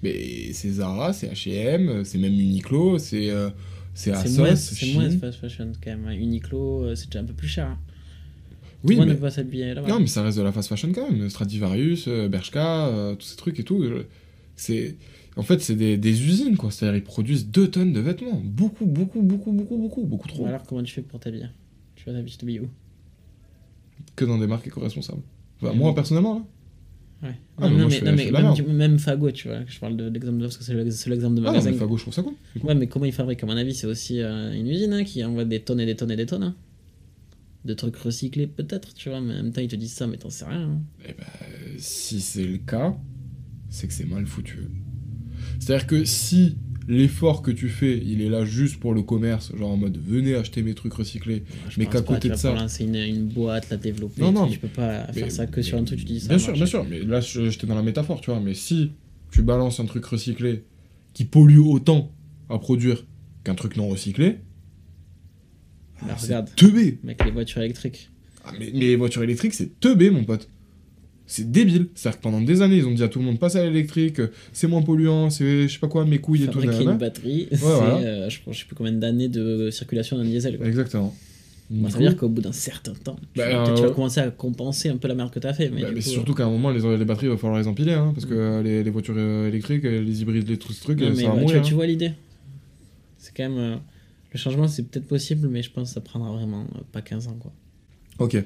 Mais c'est Zara, c'est H&M, c'est même Uniqlo, c'est euh, c'est C'est Asos, moins, c'est moins Shein. fast fashion quand même. Uniqlo, euh, c'est déjà un peu plus cher. hein. Oui, mais... ne s'habiller là-bas. Non, mais ça reste de la fast fashion quand même. Stradivarius, euh, Bershka, euh, tous ces trucs et tout. je- C'est... En fait, c'est des, des usines, quoi. C'est-à-dire, ils produisent 2 tonnes de vêtements. Beaucoup, beaucoup, beaucoup, beaucoup, beaucoup, beaucoup trop. Alors, comment tu fais pour t'habiller? Tu vas t'habiller, où? Que dans des marques éco-responsables. Enfin, Mhm. moi, personnellement, là. Ouais. Ah, non, mais non, moi, mais, non, mais même, même Fago, tu vois. Je parle de l'exemple de parce que c'est le, c'est le seul exemple de Ah non, magasin. mais Fago, je trouve ça coup. Ouais, mais comment ils fabriquent À mon avis, c'est aussi euh, une usine hein, qui envoie des tonnes et des tonnes et des tonnes. hein. De trucs recyclés, peut-être, tu vois. Mais en même temps, ils te disent ça, mais t'en sais rien. hein. Eh ben, si c'est le cas, c'est que c'est mal foutu. C'est-à-dire que si l'effort que tu fais, il est là juste pour le commerce, genre en mode venez acheter mes trucs recyclés, mais qu'à côté de ça. Pour lancer une, une boîte, la développer, Non, non, tu peux pas mais- faire ça que sur un truc, tu dis ça. Bien sûr, bien sûr, mais là j'étais dans la métaphore, tu vois, mais si tu balances un truc recyclé qui pollue autant à produire qu'un truc non recyclé, Là, c'est regarde, teubé. mec, les voitures électriques. Ah, mais, mais les voitures électriques, c'est teubé, mon pote. C'est débile. C'est-à-dire que pendant des années, ils ont dit à tout le monde passe à l'électrique, c'est moins polluant, c'est je sais pas quoi, mes couilles et tout. Fabriquer une batterie, c'est, voilà. euh, je, je sais plus combien d'années de circulation d'un diesel. quoi. Exactement. Du ça veut dire qu'au bout d'un certain temps, tu, Bah, tu vas euh, commencer à compenser un peu la merde que t'as fait. Mais, bah, du mais coup, surtout qu'à un moment, les, les batteries, il va falloir les empiler, hein, parce que euh, les, les voitures euh, électriques, les hybrides, les trucs, Non, mais ça va bah, tu, mourir. vois, tu hein. vois l'idée. C'est quand même. Le changement, c'est peut-être possible, mais je pense que ça prendra vraiment euh, pas 15 ans, quoi. Ok,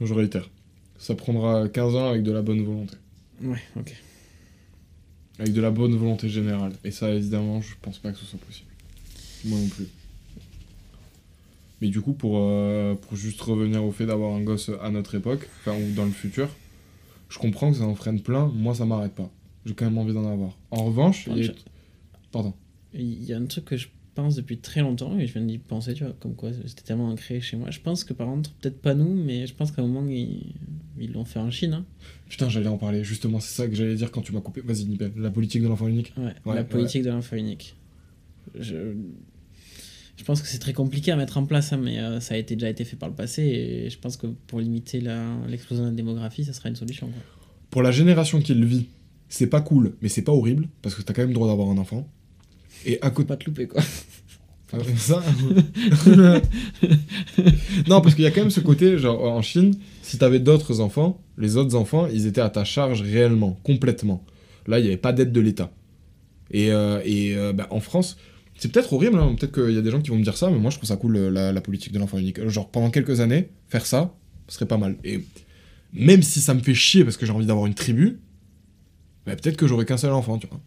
je réitère. Ça prendra 15 ans avec de la bonne volonté. Ouais, ok. Avec de la bonne volonté générale. Et ça, évidemment, je pense pas que ce soit possible. Moi non plus. Mais du coup, pour, euh, pour juste revenir au fait d'avoir un gosse à notre époque, enfin, ou dans le futur, je comprends que ça en freine plein. Moi, ça m'arrête pas. J'ai quand même envie d'en avoir. En revanche, il y a- Pardon. Il y a un truc que je pense depuis très longtemps et je viens d'y penser, tu vois, comme quoi c'était tellement ancré chez moi. Je pense que par contre, peut-être pas nous, mais je pense qu'à un moment, ils ils l'ont fait en Chine. Hein. Putain, j'allais en parler, justement, c'est ça que j'allais dire quand tu m'as coupé. Vas-y, Nibel, la politique de l'enfant unique. Ouais, Ouais, la politique de l'enfant unique. Je... je pense que c'est très compliqué à mettre en place, hein, mais euh, ça a été, déjà été fait par le passé et je pense que pour limiter la- l'explosion de la démographie, ça sera une solution. Quoi. Pour la génération qui le vit, c'est pas cool, mais c'est pas horrible, parce que t'as quand même le droit d'avoir un enfant. Et à côté. Pas te louper, quoi. Ah ça Non, parce qu'il y a quand même ce côté, genre en Chine, si t'avais d'autres enfants, les autres enfants, ils étaient à ta charge réellement, complètement. Là, il n'y avait pas d'aide de l'État. Et, euh, et euh, bah, en France, c'est peut-être horrible, hein, peut-être qu'il y a des gens qui vont me dire ça, mais moi je trouve ça cool euh, la, la politique de l'enfant unique. Genre pendant quelques années, faire ça, ce serait pas mal. Et même si ça me fait chier parce que j'ai envie d'avoir une tribu, bah, peut-être que j'aurais qu'un seul enfant, tu vois.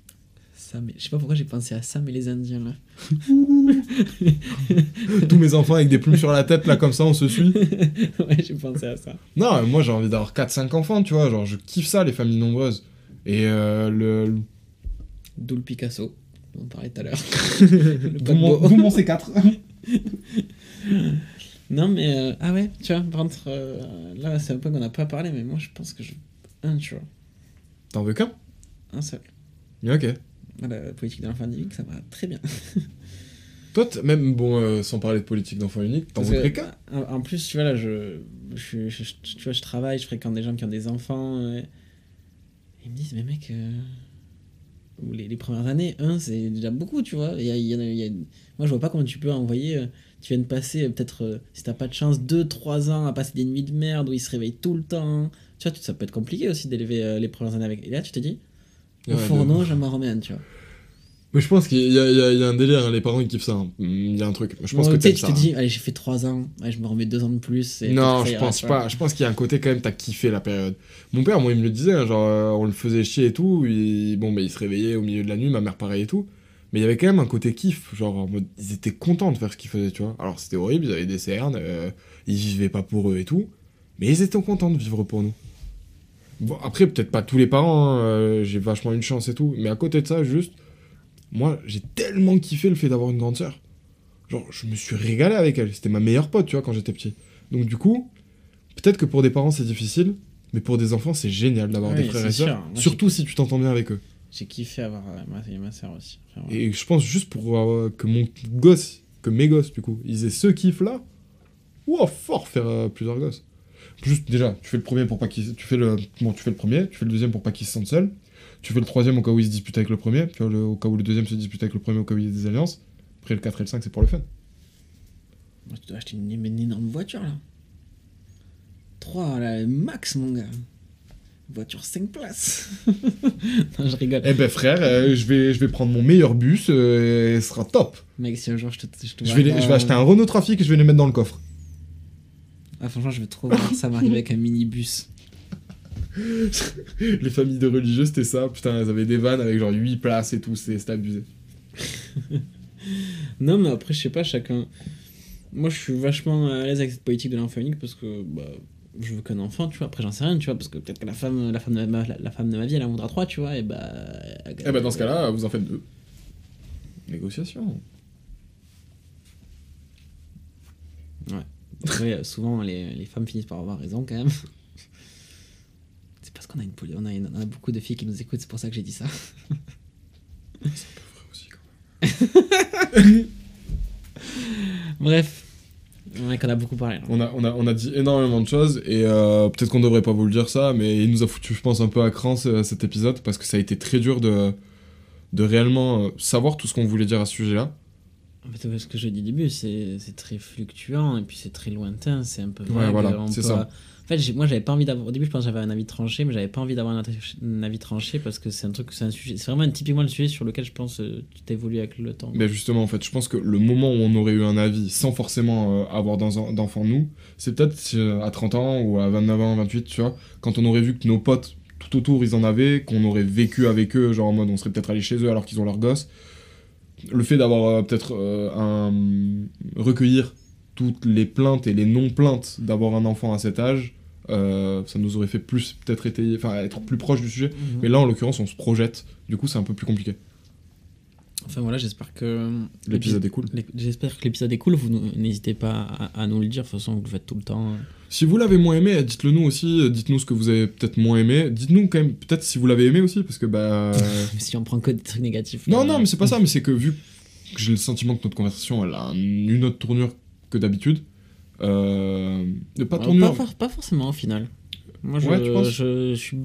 Ça, mais... Je sais pas pourquoi j'ai pensé à ça, mais les Indiens, là. Tous mes enfants avec des plumes sur la tête, là, comme ça, on se suit. ouais, j'ai pensé à ça. Non, moi j'ai envie d'avoir 4-5 enfants, tu vois, genre je kiffe ça, les familles nombreuses. Et euh, le... D'où le Picasso, dont on parlait tout à l'heure. D'où mon, mon C4. Non, mais. euh, ah ouais, tu vois, par contre, euh, là, c'est un point qu'on n'a pas parlé, mais moi, je pense que je. Un, tu vois. T'en veux qu'un? Un seul. Ok. Voilà, la politique de l'enfant unique, ça va très bien. Toi, même, bon, euh, sans parler de politique d'enfant unique, t'en voudrais qu'un? en, en plus, tu vois, là, je, je, suis- je- je- tu vois, je travaille, je fréquente des gens qui ont des enfants. euh, ils me disent, mais mec, euh, les, les premières années, un, c'est déjà beaucoup, tu vois. Il y a- il y en a- il y a- moi, je vois pas comment tu peux envoyer. euh, tu viens de passer, euh, peut-être, euh, si t'as pas de chance, 2-3 ans à passer des nuits de merde où ils se réveillent tout le temps. Tu vois, ça peut être compliqué aussi d'élever euh, les premières années avec. Et là, tu te dis, au fourneau, m'en remets un, tu vois. Mais je pense qu'il y, a- y y un délire, hein, les parents ils kiffent ça. hein. Il y a un truc. Je pense Bon, que tu te hein. dis, allez, j'ai fait 3 ans, ouais, je me remets 2 ans de plus. et Non, je pense pas. Je pense qu'il y a un côté quand même, t'as kiffé la période. Mon père, moi, il me le disait, genre, euh, on le faisait chier et tout. il- Bon, bah, il se réveillait au milieu de la nuit, ma mère pareil et tout. Mais il y avait quand même un côté kiff, genre, en mode, ils étaient contents de faire ce qu'ils faisaient, tu vois. Alors, c'était horrible, ils avaient des cernes, euh, ils vivaient pas pour eux et tout. Mais ils étaient contents de vivre pour nous. Bon, après, peut-être pas tous les parents, hein, euh, j'ai vachement une chance et tout. Mais à côté de ça, juste, moi, j'ai tellement kiffé le fait d'avoir une grande sœur. Genre, je me suis régalé avec elle. C'était ma meilleure pote, tu vois, quand j'étais petit. Donc, du coup, peut-être que pour des parents, c'est difficile. Mais pour des enfants, c'est génial d'avoir des frères et sœurs. Surtout si tu t'entends bien avec eux. J'ai kiffé avoir euh, ma, et ma soeur aussi. Enfin, ouais. Et je pense juste pour euh, que mon gosse, que mes gosses, du coup, ils aient ce kiff-là. Ouah, fort faire euh, plusieurs gosses. Juste, déjà, tu fais le premier pour pas qu'ils... Tu fais le... Bon, tu fais le premier, tu fais le deuxième pour pas qu'ils se sentent seuls. Tu fais le troisième au cas où ils se disputent avec le premier. Le- au cas où le deuxième se dispute avec le premier, au cas où il y a des alliances. Après, le 4 et le 5, c'est pour le fun. Moi, tu dois acheter une, une énorme voiture là. 3 là, max mon gars. Voiture 5 places. non, je rigole. Eh ben frère, euh, je, vais, je vais prendre mon meilleur bus euh, et ce sera top. Mec, si un jour je te. Je, te Je vois vais, les- là- je vais acheter un Renault Trafic et je vais les mettre dans le coffre. Ah, franchement, je veux trop voir ça m'arriver avec un minibus. Les familles de religieux, c'était ça. Putain, elles avaient des vannes avec genre 8 places et tout, c'était abusé. Non, mais après, je sais pas, chacun. Moi, je suis vachement à l'aise avec cette politique de l'enfant unique parce que bah, je veux qu'un enfant, tu vois. Après, j'en sais rien, tu vois, parce que peut-être que la femme, la, femme de ma, la, la femme de ma vie, elle en voudra trois, tu vois, et bah. Eh ben dans ce cas-là, vous en faites deux. Négociation. Après, euh, souvent, les, les femmes finissent par avoir raison quand même. C'est parce qu'on a, une, on a, une- on a beaucoup de filles qui nous écoutent, c'est pour ça que j'ai dit ça. Bref, on qu'on a beaucoup parlé. On a, on, a, on a dit énormément de choses et euh, peut-être qu'on devrait pas vous le dire ça, mais il nous a foutu, je pense, un peu à cran ce- cet épisode parce que ça a été très dur de, de réellement euh, savoir tout ce qu'on voulait dire à ce sujet-là. En fait, ce que je dis au début, c'est très fluctuant et puis c'est très lointain, c'est un peu Ouais, voilà, c'est peut- ça. En fait, moi, j'avais pas envie d'avoir. Au début, je pense que j'avais un avis tranché, mais j'avais pas envie d'avoir un, avis- un avis tranché parce que c'est un truc, c'est un sujet, c'est vraiment typiquement le sujet sur lequel je pense euh, tu t'évolues avec le temps. Mais justement, en fait, je pense que le moment où on aurait eu un avis sans forcément euh, avoir d'en- d'enfants nous, c'est peut-être euh, à 30 ans ou à 29 ans, 28, tu vois, quand on aurait vu que nos potes tout autour ils en avaient, qu'on aurait vécu avec eux, genre en mode on serait peut-être allé chez eux alors qu'ils ont leur gosse. Le fait d'avoir euh, peut-être euh, un. recueillir toutes les plaintes et les non-plaintes d'avoir un enfant à cet âge, euh, ça nous aurait fait plus peut-être étayer, enfin être plus proche du sujet. Mhm. Mais là, en l'occurrence, on se projette, du coup, c'est un peu plus compliqué. Enfin voilà, j'espère que L'épisode est cool. J'espère que l'épisode est cool. Vous n'hésitez pas à, à nous le dire. De toute façon, vous le faites tout le temps. Si vous l'avez moins aimé, dites-le nous aussi. Dites-nous ce que vous avez peut-être moins aimé. Dites-nous quand même peut-être si vous l'avez aimé aussi, parce que bah. si on prend que des trucs négatifs. non, non, mais c'est pas ça. Mais c'est que vu que j'ai le sentiment que notre conversation elle a un- une autre tournure que d'habitude. Euh, pas Euh, tournure. Pas, pas forcément au final. Moi, je, Ouais, tu je, je suis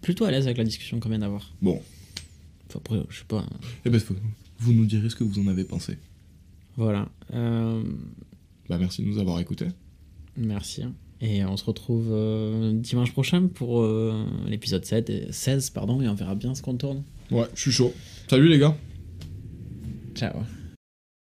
plutôt à l'aise avec la discussion qu'on vient d'avoir. Bon. Enfin, après, je sais pas. Eh ben, vous nous direz ce que vous en avez pensé. Voilà. Euh, Bah, merci de nous avoir écoutés. merci. Et on se retrouve euh, dimanche prochain pour euh, l'épisode 7 et 16, pardon, et on verra bien ce qu'on tourne. Ouais, je suis chaud. Salut les gars. Ciao.